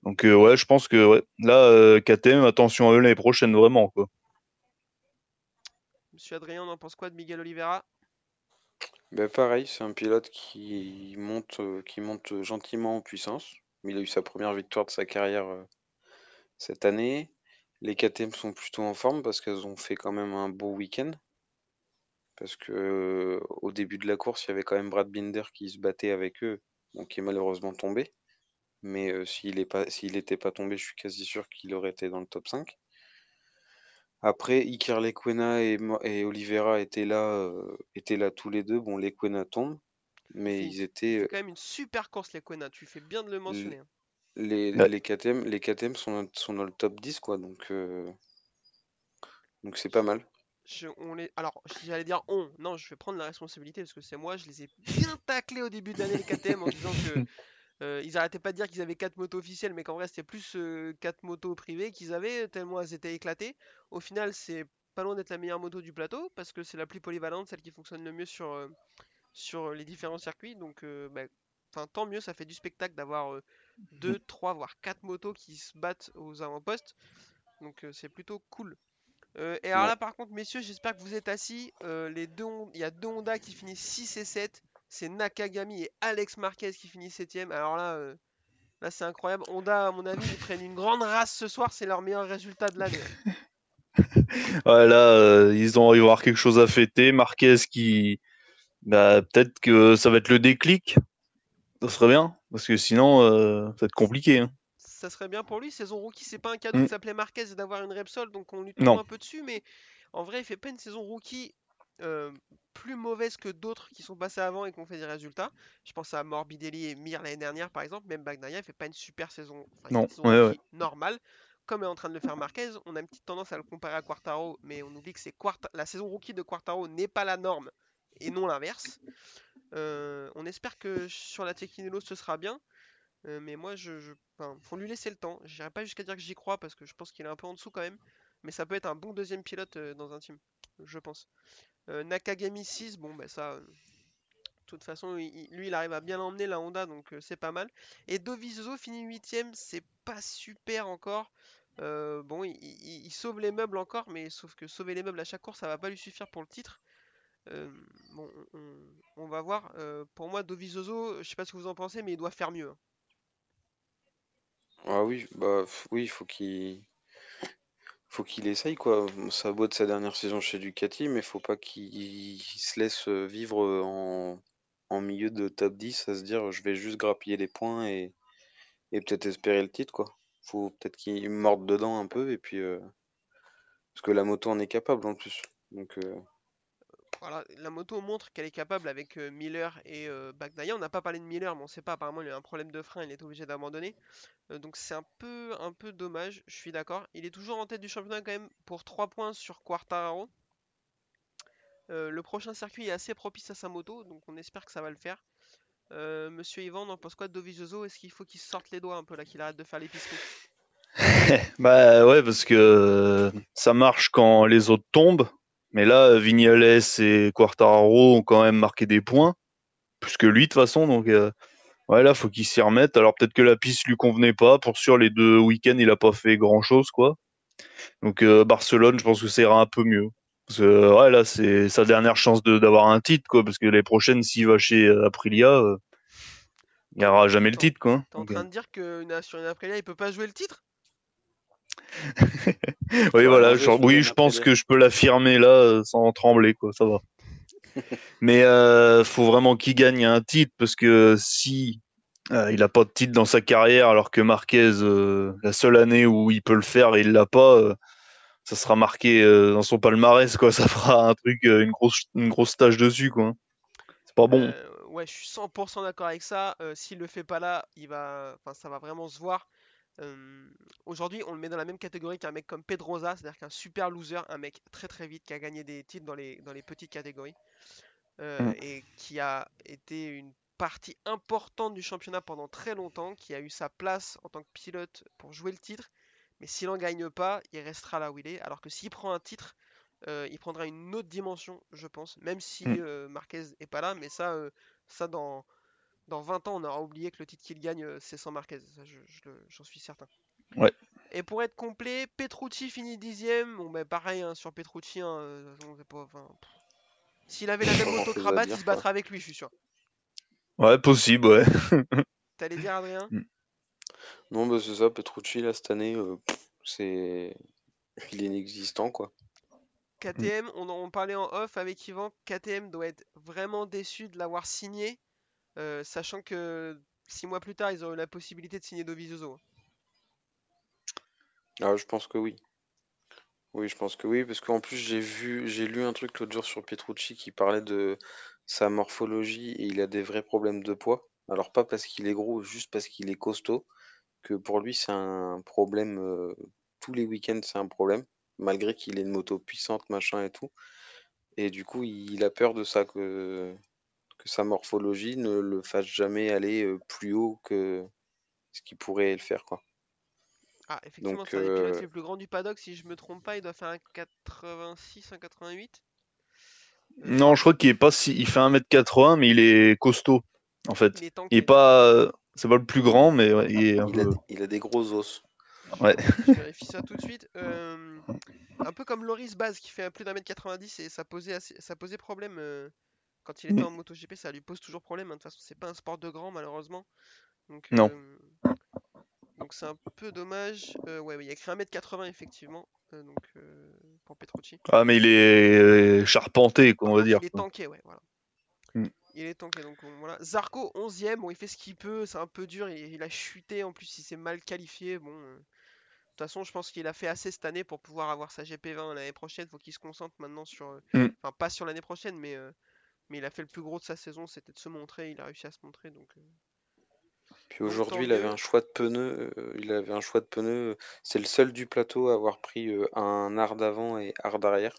Donc ouais, je pense que là, KTM, attention à eux l'année prochaine, vraiment quoi. Monsieur Adrien, on en pense quoi de Miguel Oliveira? Ben pareil, c'est un pilote qui monte, euh, monte gentiment en puissance. Il a eu sa première victoire de sa carrière euh, cette année. Les KTM sont plutôt en forme parce qu'elles ont fait quand même un beau week-end. Parce que euh, au début de la course, il y avait quand même Brad Binder qui se battait avec eux, donc qui est malheureusement tombé. Mais euh, s'il est pas, s'il n'était pas tombé, je suis quasi sûr qu'il aurait été dans le top 5. Après, Iker Lequena et, Oliveira étaient là, euh, étaient là tous les deux. Bon, Lequena tombe, mais C'est ils c'est étaient quand même une super course, les Kona. Tu fais bien de le mentionner. hein. les, Ouais. les KTM, les KTM sont, dans- sont dans le top 10 quoi, donc euh, donc c'est pas mal. Je- on les... Alors, j'allais dire on. Non, je vais prendre la responsabilité parce que c'est moi. Je les ai bien taclés au début de l'année, les KTM, en disant que euh, ils arrêtaient pas de dire qu'ils avaient 4 motos officielles, mais qu'en vrai, c'était plus 4 motos privées qu'ils avaient, tellement elles étaient éclatées. Au final, c'est pas loin d'être la meilleure moto du plateau parce que c'est la plus polyvalente, celle qui fonctionne le mieux sur, euh, sur les différents circuits. Donc, euh, bah, tant mieux, ça fait du spectacle d'avoir 2, 3, voire 4 motos qui se battent aux avant-postes. Donc, euh, c'est plutôt cool. Euh, et alors là, par contre, messieurs, j'espère que vous êtes assis. Euh, les deux, il y a deux Honda qui finissent 6 et 7. C'est Nakagami et Alex Marquez qui finissent 7ème. Alors là, euh, là c'est incroyable. Honda, à mon avis, ils prennent une grande race ce soir. C'est leur meilleur résultat de l'année. Ouais, là, euh, ils ont, il va y avoir quelque chose à fêter. Marquez qui, bah, peut-être que ça va être le déclic. Ça serait bien, parce que sinon, euh, ça va être compliqué. hein. Ça serait bien pour lui. Saison rookie, c'est pas un cadeau Mm. de s'appeler Marquez et d'avoir une Repsol. Donc on lui tombe un peu dessus. Mais en vrai, il fait pas une saison rookie euh, plus mauvaise que d'autres qui sont passés avant et qui ont fait des résultats. Je pense à Morbidelli et Mir l'année dernière, par exemple. Même Bagnaia, il fait pas une super saison. Enfin, Non, une saison ouais, normale. Comme est en train de le faire Marquez, on a une petite tendance à le comparer à Quartaro, mais on oublie que c'est Quarta- la saison rookie de Quartaro n'est pas la norme et non l'inverse. Euh, on espère que sur la Tequinello ce sera bien. Euh, mais moi, je, je- enfin, faut lui laisser le temps. J'irai pas jusqu'à dire que j'y crois parce que je pense qu'il est un peu en dessous quand même. Mais ça peut être un bon deuxième pilote dans un team, je pense. Euh, Nakagami 6, bon, bah ça. euh, de toute façon, il- il- lui, il arrive à bien l'emmener la Honda, donc euh, c'est pas mal. Et Dovizioso finit 8ème, c'est pas super encore. Bon, il, il- il sauve les meubles encore, mais sauf que sauver les meubles à chaque course, ça va pas lui suffire pour le titre. Bon, on, va voir. Pour moi, Dovizioso, je sais pas ce que vous en pensez, mais il doit faire mieux. hein. Ah oui, bah oui, faut qu'il faut qu'il essaye quoi. Ça a être sa dernière saison chez Ducati, mais faut pas qu'il se laisse euh, vivre euh, en, milieu de top 10 à se dire je vais juste grappiller les points et, et peut-être espérer le titre quoi. Faut peut-être qu'il morde dedans un peu et puis euh, parce que la moto en est capable en plus. Donc euh, La moto montre qu'elle est capable avec Miller et euh. On n'a pas parlé de Miller, mais on sait pas. Apparemment, il a un problème de frein, il est obligé d'abandonner. Donc c'est un peu, un peu dommage. Je suis d'accord. Il est toujours en tête du championnat quand même pour 3 points sur Quartararo. Le prochain circuit est assez propice à sa moto, donc on espère que ça va le faire. Monsieur Yvan, on en pense quoi de Dovizioso? Est-ce qu'il faut qu'il sorte les doigts un peu là, qu'il arrête de faire l'épicerie Bah ouais, parce que ça marche quand les autres tombent. Mais là, Vignales et Quartararo ont quand même marqué des points, plus que lui de toute façon. Donc euh, ouais, là, faut qu'il s'y remette. Alors peut-être que la piste lui convenait pas. Pour sûr, les deux week-ends, il a pas fait grand-chose, quoi. Donc euh, Barcelone, je pense que ça ira un peu mieux. Parce que ouais, là, c'est sa dernière chance de- d'avoir un titre, quoi. Parce que les prochaines, s'il va chez euh, Aprilia, euh, il n'y aura jamais le titre, quoi. T'es en euh, train de dire que sur une Aprilia, il peut pas jouer le titre? Oui, vas voilà, genre, oui, je pense que je peux l'affirmer là euh, sans trembler, quoi, ça va. Mais euh, faut vraiment qu'il gagne un titre parce que si euh, il a pas de titre dans sa carrière, alors que Marquez, euh, la seule année où il peut le faire et il l'a pas, euh, ça sera marqué euh, dans son palmarès, quoi. Ça fera un truc, euh, une grosse, une grosse tâche dessus, quoi. C'est pas bon. Euh, ouais, je suis 100% d'accord avec ça. Euh, S'il le fait pas là, il va, enfin, ça va vraiment se voir. Euh, Aujourd'hui, on le met dans la même catégorie qu'un mec comme Pedrosa, c'est-à-dire qu'un super loser, un mec très très vite qui a gagné des titres dans les, dans les petites catégories euh, Mm. et qui a été une partie importante du championnat pendant très longtemps, qui a eu sa place en tant que pilote pour jouer le titre. Mais s'il en gagne pas, il restera là où il est. Alors que s'il prend un titre, euh, il prendra une autre dimension, je pense. Même si Mm. euh, Marquez est pas là, mais ça, euh, ça dans, dans 20 ans, on aura oublié que le titre qu'il gagne, euh, c'est sans Marquez. Ça, je- j'en suis certain. Ouais. Et pour être complet, Petrucci finit dixième. Bon, bah pareil hein, sur Petrucci. hein, euh, pas-. S'il avait la même dire, il se quoi. battrait avec lui, je suis sûr. Ouais, possible, ouais. T'allais dire, Adrien? Non, bah c'est ça, Petrucci là cette année, euh, c'est il est inexistant quoi. KTM, on en parlait en off avec Yvan. KTM doit être vraiment déçu de l'avoir signé, euh, sachant que six mois plus tard, ils ont eu la possibilité de signer Dovizioso. Ah, je pense que oui. Oui, je pense que oui, parce qu'en plus j'ai vu, j'ai lu un truc l'autre jour sur Petrucci qui parlait de sa morphologie et il a des vrais problèmes de poids. Alors pas parce qu'il est gros, juste parce qu'il est costaud, que pour lui c'est un problème, euh, tous les week-ends c'est un problème, malgré qu'il ait une moto puissante, machin et tout. Et du coup il a peur de ça, que, que sa morphologie ne le fasse jamais aller euh, plus haut que ce qui pourrait le faire, quoi. Ah, effectivement, Donc, c'est un des pilotes les plus grands du paddock, si je me trompe pas, il doit faire un 86, un 88. Euh, Non, je crois qu'il est pas si. Il fait 1m80, mais il est costaud, en fait. il est Il tanké. est pas. C'est pas le plus grand, mais ouais, il est un il a, peu. il a des gros os. Ouais. Je vérifie ça tout de suite. Euh, un peu comme Loris Baz qui fait plus d'un mètre 90 et ça posait, assez- ça posait problème euh, quand il était en MotoGP, ça lui pose toujours problème. hein. De toute façon, c'est pas un sport de grand malheureusement. Donc, Non. euh, donc c'est un peu dommage. Euh, ouais, il y a écrit 1m80 effectivement. euh, donc pour Petrucci. Ah, mais il est charpenté, quoi, on va dire. Il est tanké, ouais, voilà. Mm. Il est tanké, donc on- voilà. Zarco, 11ème, bon, il fait ce qu'il peut, c'est un peu dur, il, il a chuté, en plus il s'est mal qualifié, bon. De toute façon, je pense qu'il a fait assez cette année pour pouvoir avoir sa GP20 l'année prochaine, faut qu'il se concentre maintenant sur... Mm. Enfin, pas sur l'année prochaine, mais, mais il a fait le plus gros de sa saison, c'était de se montrer, il a réussi à se montrer, donc... euh, Puis aujourd'hui, tant il avait un choix de pneus. euh, il avait un choix de pneus. euh, C'est le seul du plateau à avoir pris euh, un hard avant et hard arrière.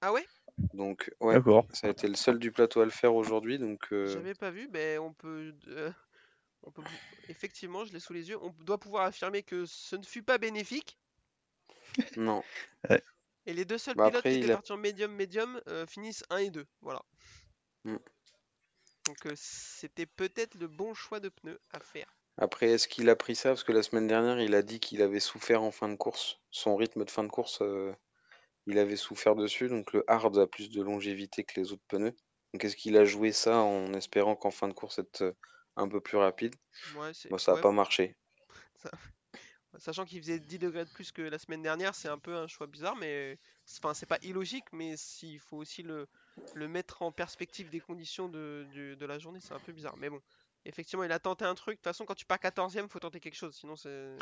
Ah ouais? Donc, ouais, D'accord. ça a été le seul du plateau à le faire aujourd'hui. Donc, euh, J'avais pas vu, mais on peut... euh, on peut... Effectivement, je l'ai sous les yeux, on doit pouvoir affirmer que ce ne fut pas bénéfique. non. Et les deux seuls Bah, pilotes après, qui étaient a- partis en médium-médium euh, finissent 1 et 2. Voilà. Mm. Donc euh, c'était peut-être le bon choix de pneus à faire. Après, est-ce qu'il a pris ça? Parce que la semaine dernière, il a dit qu'il avait souffert en fin de course. Son rythme de fin de course, euh, il avait souffert dessus. Donc, le hard a plus de longévité que les autres pneus. Donc, est-ce qu'il a joué ça en espérant qu'en fin de course, être euh, un peu plus rapide? Ouais. Bon, ça n'a ouais, pas marché. Sachant qu'il faisait 10 degrés de plus que la semaine dernière, c'est un peu un choix bizarre, mais c'est- enfin c'est pas illogique, mais s'il faut aussi le, le mettre en perspective des conditions de, de la journée, c'est un peu bizarre. Mais bon, effectivement, il a tenté un truc. De toute façon, quand tu pars 14ème, faut tenter quelque chose, sinon c'est.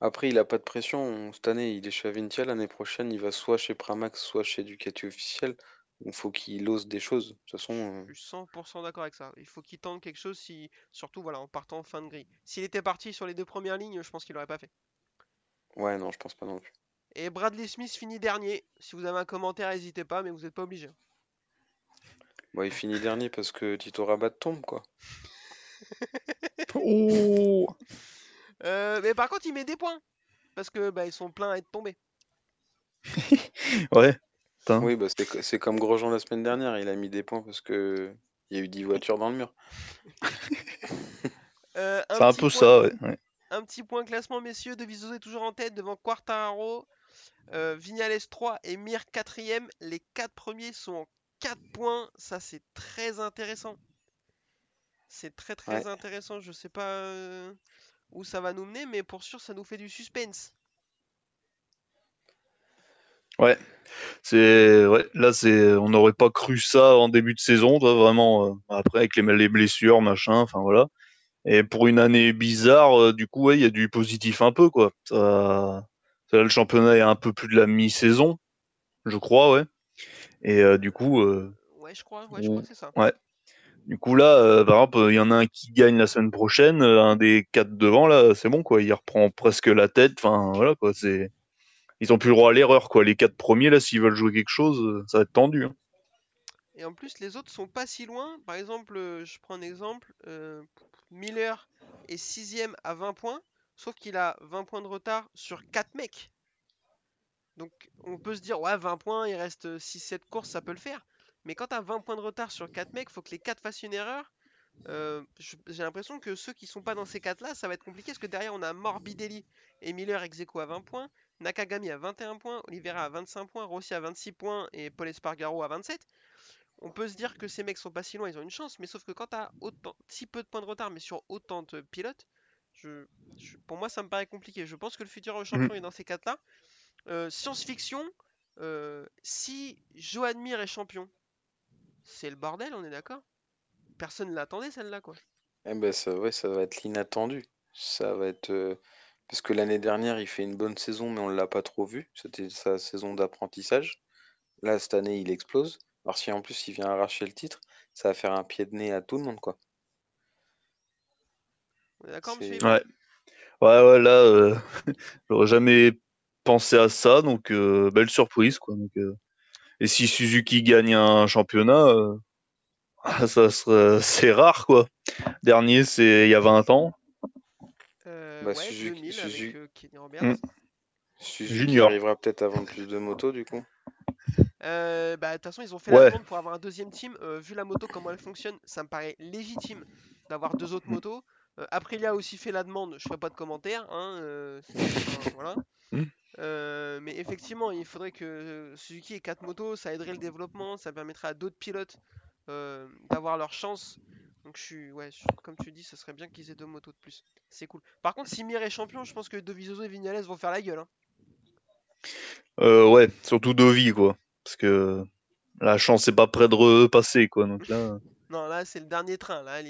Après, il a pas de pression. Cette année, il est chez Avintia. L'année prochaine, il va soit chez Pramax, soit chez Ducati officiel. Il faut qu'il ose des choses. De toute façon, euh, Je suis 100% d'accord avec ça. Il faut qu'il tente quelque chose, si... surtout voilà, en partant en fin de grille. S'il était parti sur les deux premières lignes, je pense qu'il l'aurait pas fait. ouais, non, je pense pas non plus. Et Bradley Smith finit dernier. Si vous avez un commentaire, n'hésitez pas, mais vous n'êtes pas obligé. Bon, il finit dernier parce que Tito Rabat tombe, quoi. Oh Euh, mais par contre, il met des points. Parce que bah, ils sont pleins à être tombés. Ouais. Putain. Oui, bah, c'est co- c'est comme Grosjean la semaine dernière. Il a mis des points parce que il y a eu 10 voitures dans le mur. Euh, C'est un petit peu point- ça, ouais. ouais. Un petit point classement, messieurs. De Vizioso est toujours en tête devant Quartararo, euh, Vignales 3 et Mir 4ème. Les 4 premiers sont en 4 points. Ça, c'est très intéressant. C'est très très Ouais. intéressant. Je sais pas euh, où ça va nous mener, mais pour sûr, ça nous fait du suspense. C'est ouais, là c'est on n'aurait pas cru ça en début de saison, toi, vraiment euh, après avec les, les blessures, machin, enfin voilà. Et pour une année bizarre, euh, du coup ouais, il y a du positif un peu quoi. Ça, le championnat est un peu plus de la mi-saison, je crois, ouais. Et euh, du coup euh, Ouais, je crois, ouais, je crois que c'est ça. du coup là euh, par exemple, il y en a un qui gagne la semaine prochaine, un des quatre devant là, c'est bon quoi, il reprend presque la tête, enfin voilà quoi, c'est ils ont plus le droit à l'erreur quoi. Les quatre premiers là s'ils veulent jouer quelque chose, ça va être tendu. hein. Et en plus, les autres sont pas si loin. Par exemple, je prends un exemple. Miller est 6ème à 20 points, sauf qu'il a 20 points de retard sur 4 mecs. Donc on peut se dire, ouais, 20 points, il reste 6-7 courses, ça peut le faire. Mais quand t'as 20 points de retard sur 4 mecs, faut que les 4 fassent une erreur. Euh, J'ai l'impression que ceux qui sont pas dans ces 4 là, ça va être compliqué parce que derrière on a Morbidelli et Miller ex à 20 points, Nakagami à 21 points, Oliveira à 25 points, Rossi à 26 points et Paul Espargaro à 27 on peut se dire que ces mecs sont pas si loin, ils ont une chance, mais sauf que quand t'as autant, si peu de points de retard, mais sur autant de pilotes, je, je- pour moi ça me paraît compliqué. Je pense que le futur champion est dans ces quatre-là. Euh, Science-fiction, euh, si Joan Mir est champion, c'est le bordel, on est d'accord? Personne ne l'attendait celle-là, quoi. Eh ben ça, ouais, ça va être l'inattendu. Ça va être euh, Parce que l'année dernière, il fait une bonne saison, mais on l'a pas trop vu. C'était sa saison d'apprentissage. Là, cette année, il explose. Alors si en plus il vient arracher le titre, ça va faire un pied de nez à tout le monde, quoi. D'accord, monsieur Ouais. Ouais, ouais, là, euh, j'aurais jamais pensé à ça, donc euh, belle surprise, quoi. Donc, euh, Et si Suzuki gagne un championnat, ça serait... c'est rare, quoi. Dernier, c'est il y a 20 ans. Euh, Bah, ouais, Suzuki- 2000 avec Suzuki- Kenny Roberts. Suzuki Junior. arrivera peut-être à vendre plus de motos, du coup. Euh, bah, de toute façon, ils ont fait Ouais. la demande pour avoir un deuxième team. Euh, vu la moto, comment elle fonctionne, ça me paraît légitime d'avoir deux autres Mm. motos. Euh, Aprilia a aussi fait la demande, je ferai pas de commentaires. Hein, euh, voilà. Mm. Euh, mais effectivement, il faudrait que Suzuki ait quatre motos, ça aiderait le développement, ça permettrait à d'autres pilotes euh, d'avoir leur chance. Donc je suis, ouais, je- comme tu dis, ce serait bien qu'ils aient deux motos de plus. C'est cool. Par contre, si Mir est champion, je pense que Dovizioso et Vignales vont faire la gueule. hein. Euh, ouais, surtout Dovi, quoi. Parce que la chance est pas près de repasser, quoi. Donc là. Non, là, c'est le dernier train. Là,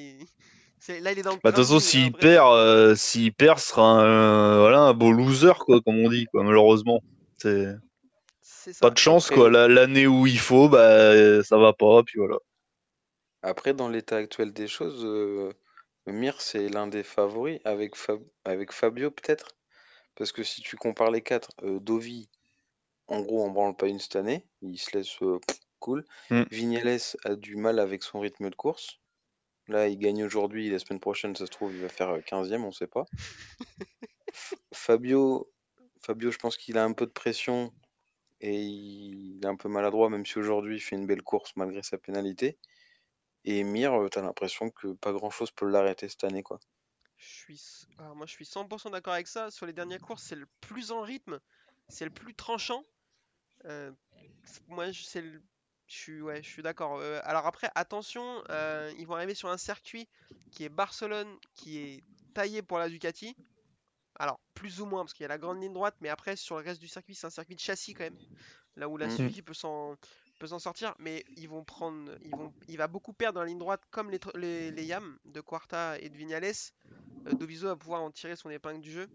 est... là, il est dans le Bah, de toute façon, s'il perd, euh, s'il perd, ce sera un, voilà, un beau loser, quoi, comme on dit, quoi, malheureusement. C'est C'est ça. pas de chance, Après- quoi. La- L'année où il faut, bah, ça va pas, puis voilà. Après, dans l'état actuel des choses, euh, Mir, c'est l'un des favoris, avec, Fab- avec Fabio peut-être? Parce que si tu compares les quatre, euh, Dovi, en gros, on branle pas une cette année. Il se laisse euh, cool. Mm. Vignales a du mal avec son rythme de course. Là, il gagne aujourd'hui, la semaine prochaine, ça se trouve, il va faire euh, 15e, on sait pas. Fabio, Fabio, je pense qu'il a un peu de pression et il est un peu maladroit, même si aujourd'hui il fait une belle course malgré sa pénalité. Et Mir, euh, t'as l'impression que pas grand-chose peut l'arrêter cette année, quoi. Je suis... s- alors, moi, je suis 100% d'accord avec ça. Sur les dernières courses, c'est le plus en rythme, c'est le plus tranchant. Euh, moi, c'est le- je suis, ouais, je suis d'accord. Euh, alors après, attention, euh, ils vont arriver sur un circuit qui est Barcelone, qui est taillé pour la Ducati. Alors, plus ou moins, parce qu'il y a la grande ligne droite, mais après, sur le reste du circuit, c'est un circuit de châssis quand même. Là où la. Suzuki peut s'en peut s'en sortir, mais ils vont prendre, ils vont, il va beaucoup perdre dans la ligne droite, comme les, les, les Yam de Quarta et de Vignales. Euh, Doviso va pouvoir en tirer son épingle du jeu.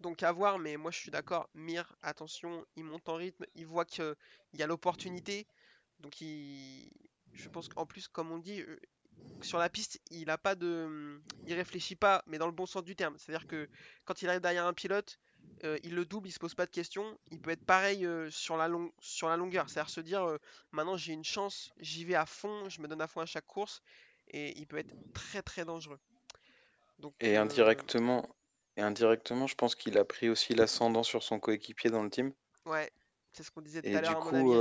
Donc à voir, mais moi je suis d'accord. Mir, attention, il monte en rythme, il voit qu'il y a l'opportunité. Donc il... je pense qu'en plus, comme on dit, euh, sur la piste, il a pas de, il réfléchit pas, mais dans le bon sens du terme. C'est-à-dire que quand il arrive derrière un pilote, euh, il le double, il se pose pas de questions. Il peut être pareil euh, sur la long- sur la longueur. C'est-à-dire se dire, euh, maintenant j'ai une chance, j'y vais à fond, je me donne à fond à chaque course, et il peut être très très dangereux. Donc, Et indirectement, et indirectement, je pense qu'il a pris aussi l'ascendant sur son coéquipier dans le team. Ouais, c'est ce qu'on disait tout Et à du l'heure, à mon coup,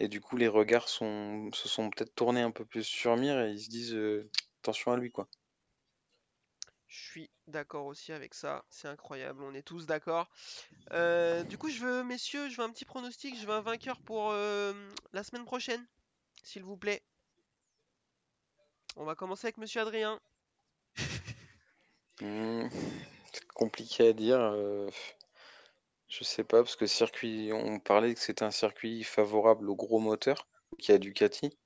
et du coup, les regards sont, se sont peut-être tournés un peu plus sur Mir et ils se disent euh, attention à lui, quoi. Je suis d'accord aussi avec ça, c'est incroyable, on est tous d'accord. Euh, du coup, je veux, messieurs, je veux un petit pronostic, je veux un vainqueur pour euh, la semaine prochaine, s'il vous plaît. On va commencer avec Monsieur Adrien. Hmm, c'est compliqué à dire. Je sais pas, parce que circuit, on parlait que c'était un circuit favorable aux gros moteurs, qui a Ducati,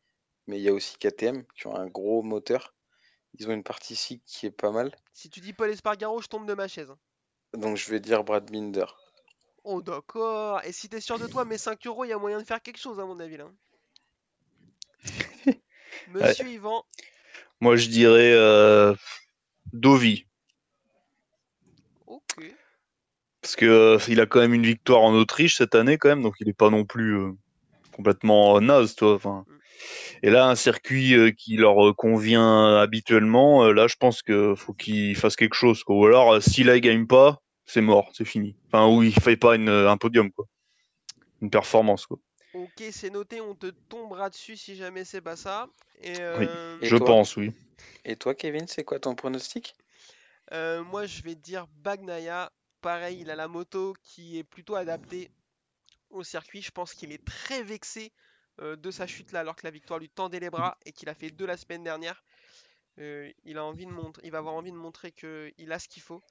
mais il y a aussi KTM qui ont un gros moteur. Ils ont une partie cycle qui est pas mal. Si tu dis Paul Espargaro, je tombe de ma chaise. Donc je vais dire Brad Binder. Oh d'accord, et si t'es sûr de toi, mais 5 euros, il y a moyen de faire quelque chose à mon avis là. Monsieur Yvan, Moi, je dirais euh, Dovi. ok. Parce que euh, il a quand même une victoire en Autriche cette année, quand même, donc il est pas non plus euh, complètement naze, toi. Et là, un circuit euh, qui leur euh, convient habituellement, euh, là, je pense que faut qu'il fasse quelque chose, quoi. Ou alors, euh, si là, il gagne pas, c'est mort, c'est fini. Enfin, ou il fait pas une, un podium, quoi. Une performance, quoi. Ok, c'est noté, on te tombera dessus si jamais c'est pas ça. Et Oui. Et je toi pense, oui. Et toi, Kevin, c'est quoi ton pronostic? Euh, moi, je vais dire Bagnaia. Pareil, il a la moto qui est plutôt adaptée au circuit. Je pense qu'il est très vexé euh, de sa chute là, alors que la victoire lui tendait les bras et qu'il a fait deux la semaine dernière. Euh, il a envie de montrer, il va avoir envie de montrer qu'il a ce qu'il faut.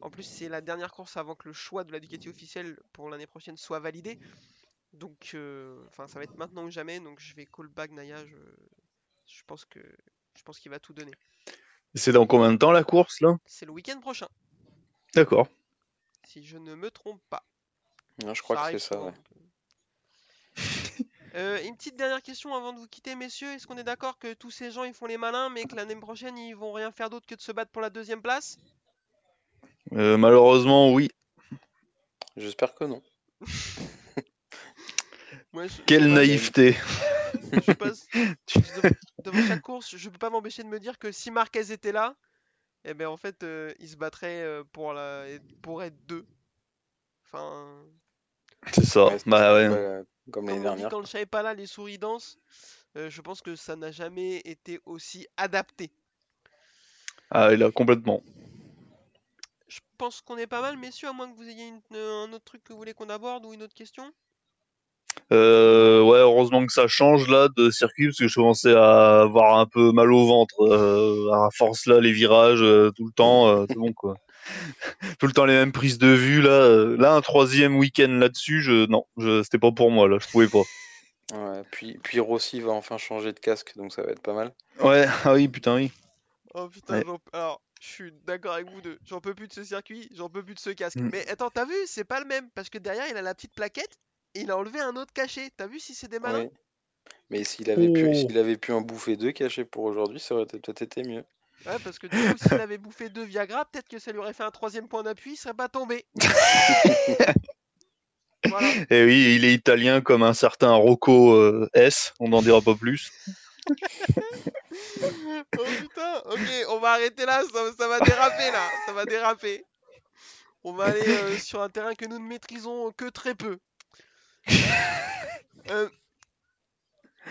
En plus, c'est la dernière course avant que le choix de la Ducati officielle pour l'année prochaine soit validé. Donc, euh, enfin, ça va être maintenant ou jamais. Donc, je vais call Bagnaia. Je, je pense que, je pense qu'il va tout donner. C'est dans combien de temps la course, là? C'est le week-end prochain. D'accord. Si je ne me trompe pas. Non, je crois que c'est ça, ouais. euh. Une petite dernière question avant de vous quitter, messieurs. Est-ce qu'on est d'accord que tous ces gens ils font les malins, mais que l'année prochaine ils vont rien faire d'autre que de se battre pour la deuxième place? Euh, malheureusement, oui. J'espère que non. Moi, je- je Quelle naïveté. je passe- devant, devant chaque course, je peux pas m'empêcher de me dire que si Marquez était là, eh ben en fait, euh, il se battrait euh, pour la, pour être deux. Enfin, C'est ça. Ouais, bah ouais. pas comme l'année dernière. quand le chat est pas là, les souris dansent. Euh, je pense que ça n'a jamais été aussi adapté. Ah, il a complètement. Je pense qu'on est pas mal, messieurs, à moins que vous ayez une- euh, un autre truc que vous voulez qu'on aborde ou une autre question. Euh, ouais, heureusement que ça change là de circuit parce que je commençais à avoir un peu mal au ventre. Euh, à force là, les virages euh, tout le temps, euh, c'est bon quoi. tout le temps les mêmes prises de vue là. là, un troisième week-end là-dessus, je non, je, c'était pas pour moi là, je pouvais pas. Ouais, puis, puis Rossi va enfin changer de casque, donc ça va être pas mal. Ouais, ah oui, putain oui. Oh putain, Ouais. alors je suis d'accord avec vous deux. J'en peux plus de ce circuit, j'en peux plus de ce casque. Mm. Mais attends, t'as vu, c'est pas le même parce que derrière il a la petite plaquette et il a enlevé un autre cachet. T'as vu si c'est des malins? Mais s'il avait, pu, Oh. s'il avait pu en bouffer deux cachés pour aujourd'hui, ça aurait peut-être été mieux. Ouais, parce que du coup, s'il avait bouffé deux Viagra, peut-être que ça lui aurait fait un troisième point d'appui, il serait pas tombé. voilà. Et oui, il est italien comme un certain Rocco euh, S. On n'en dira pas plus. Oh putain, ok, on va arrêter là, ça, ça va déraper là, ça va déraper. On va aller euh, sur un terrain que nous ne maîtrisons que très peu. Euh,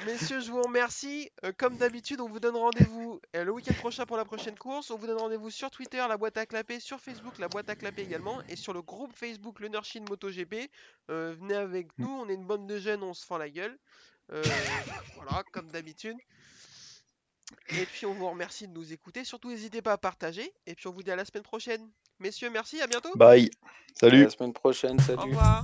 messieurs, je vous remercie. Euh, comme d'habitude, on vous donne rendez-vous euh, le week-end prochain pour la prochaine course. On vous donne rendez-vous sur Twitter, la boîte à clapper, sur Facebook, la boîte à clapper également, et sur le groupe Facebook Le Nurshin MotoGP. Euh, venez avec nous, on est une bande de jeunes, on se fend la gueule. Euh, voilà, comme d'habitude. Et puis on vous remercie de nous écouter. Surtout, n'hésitez pas à partager. Et puis on vous dit à la semaine prochaine. Messieurs, merci, à bientôt. Bye. À Salut. la semaine prochaine, Au salut. revoir.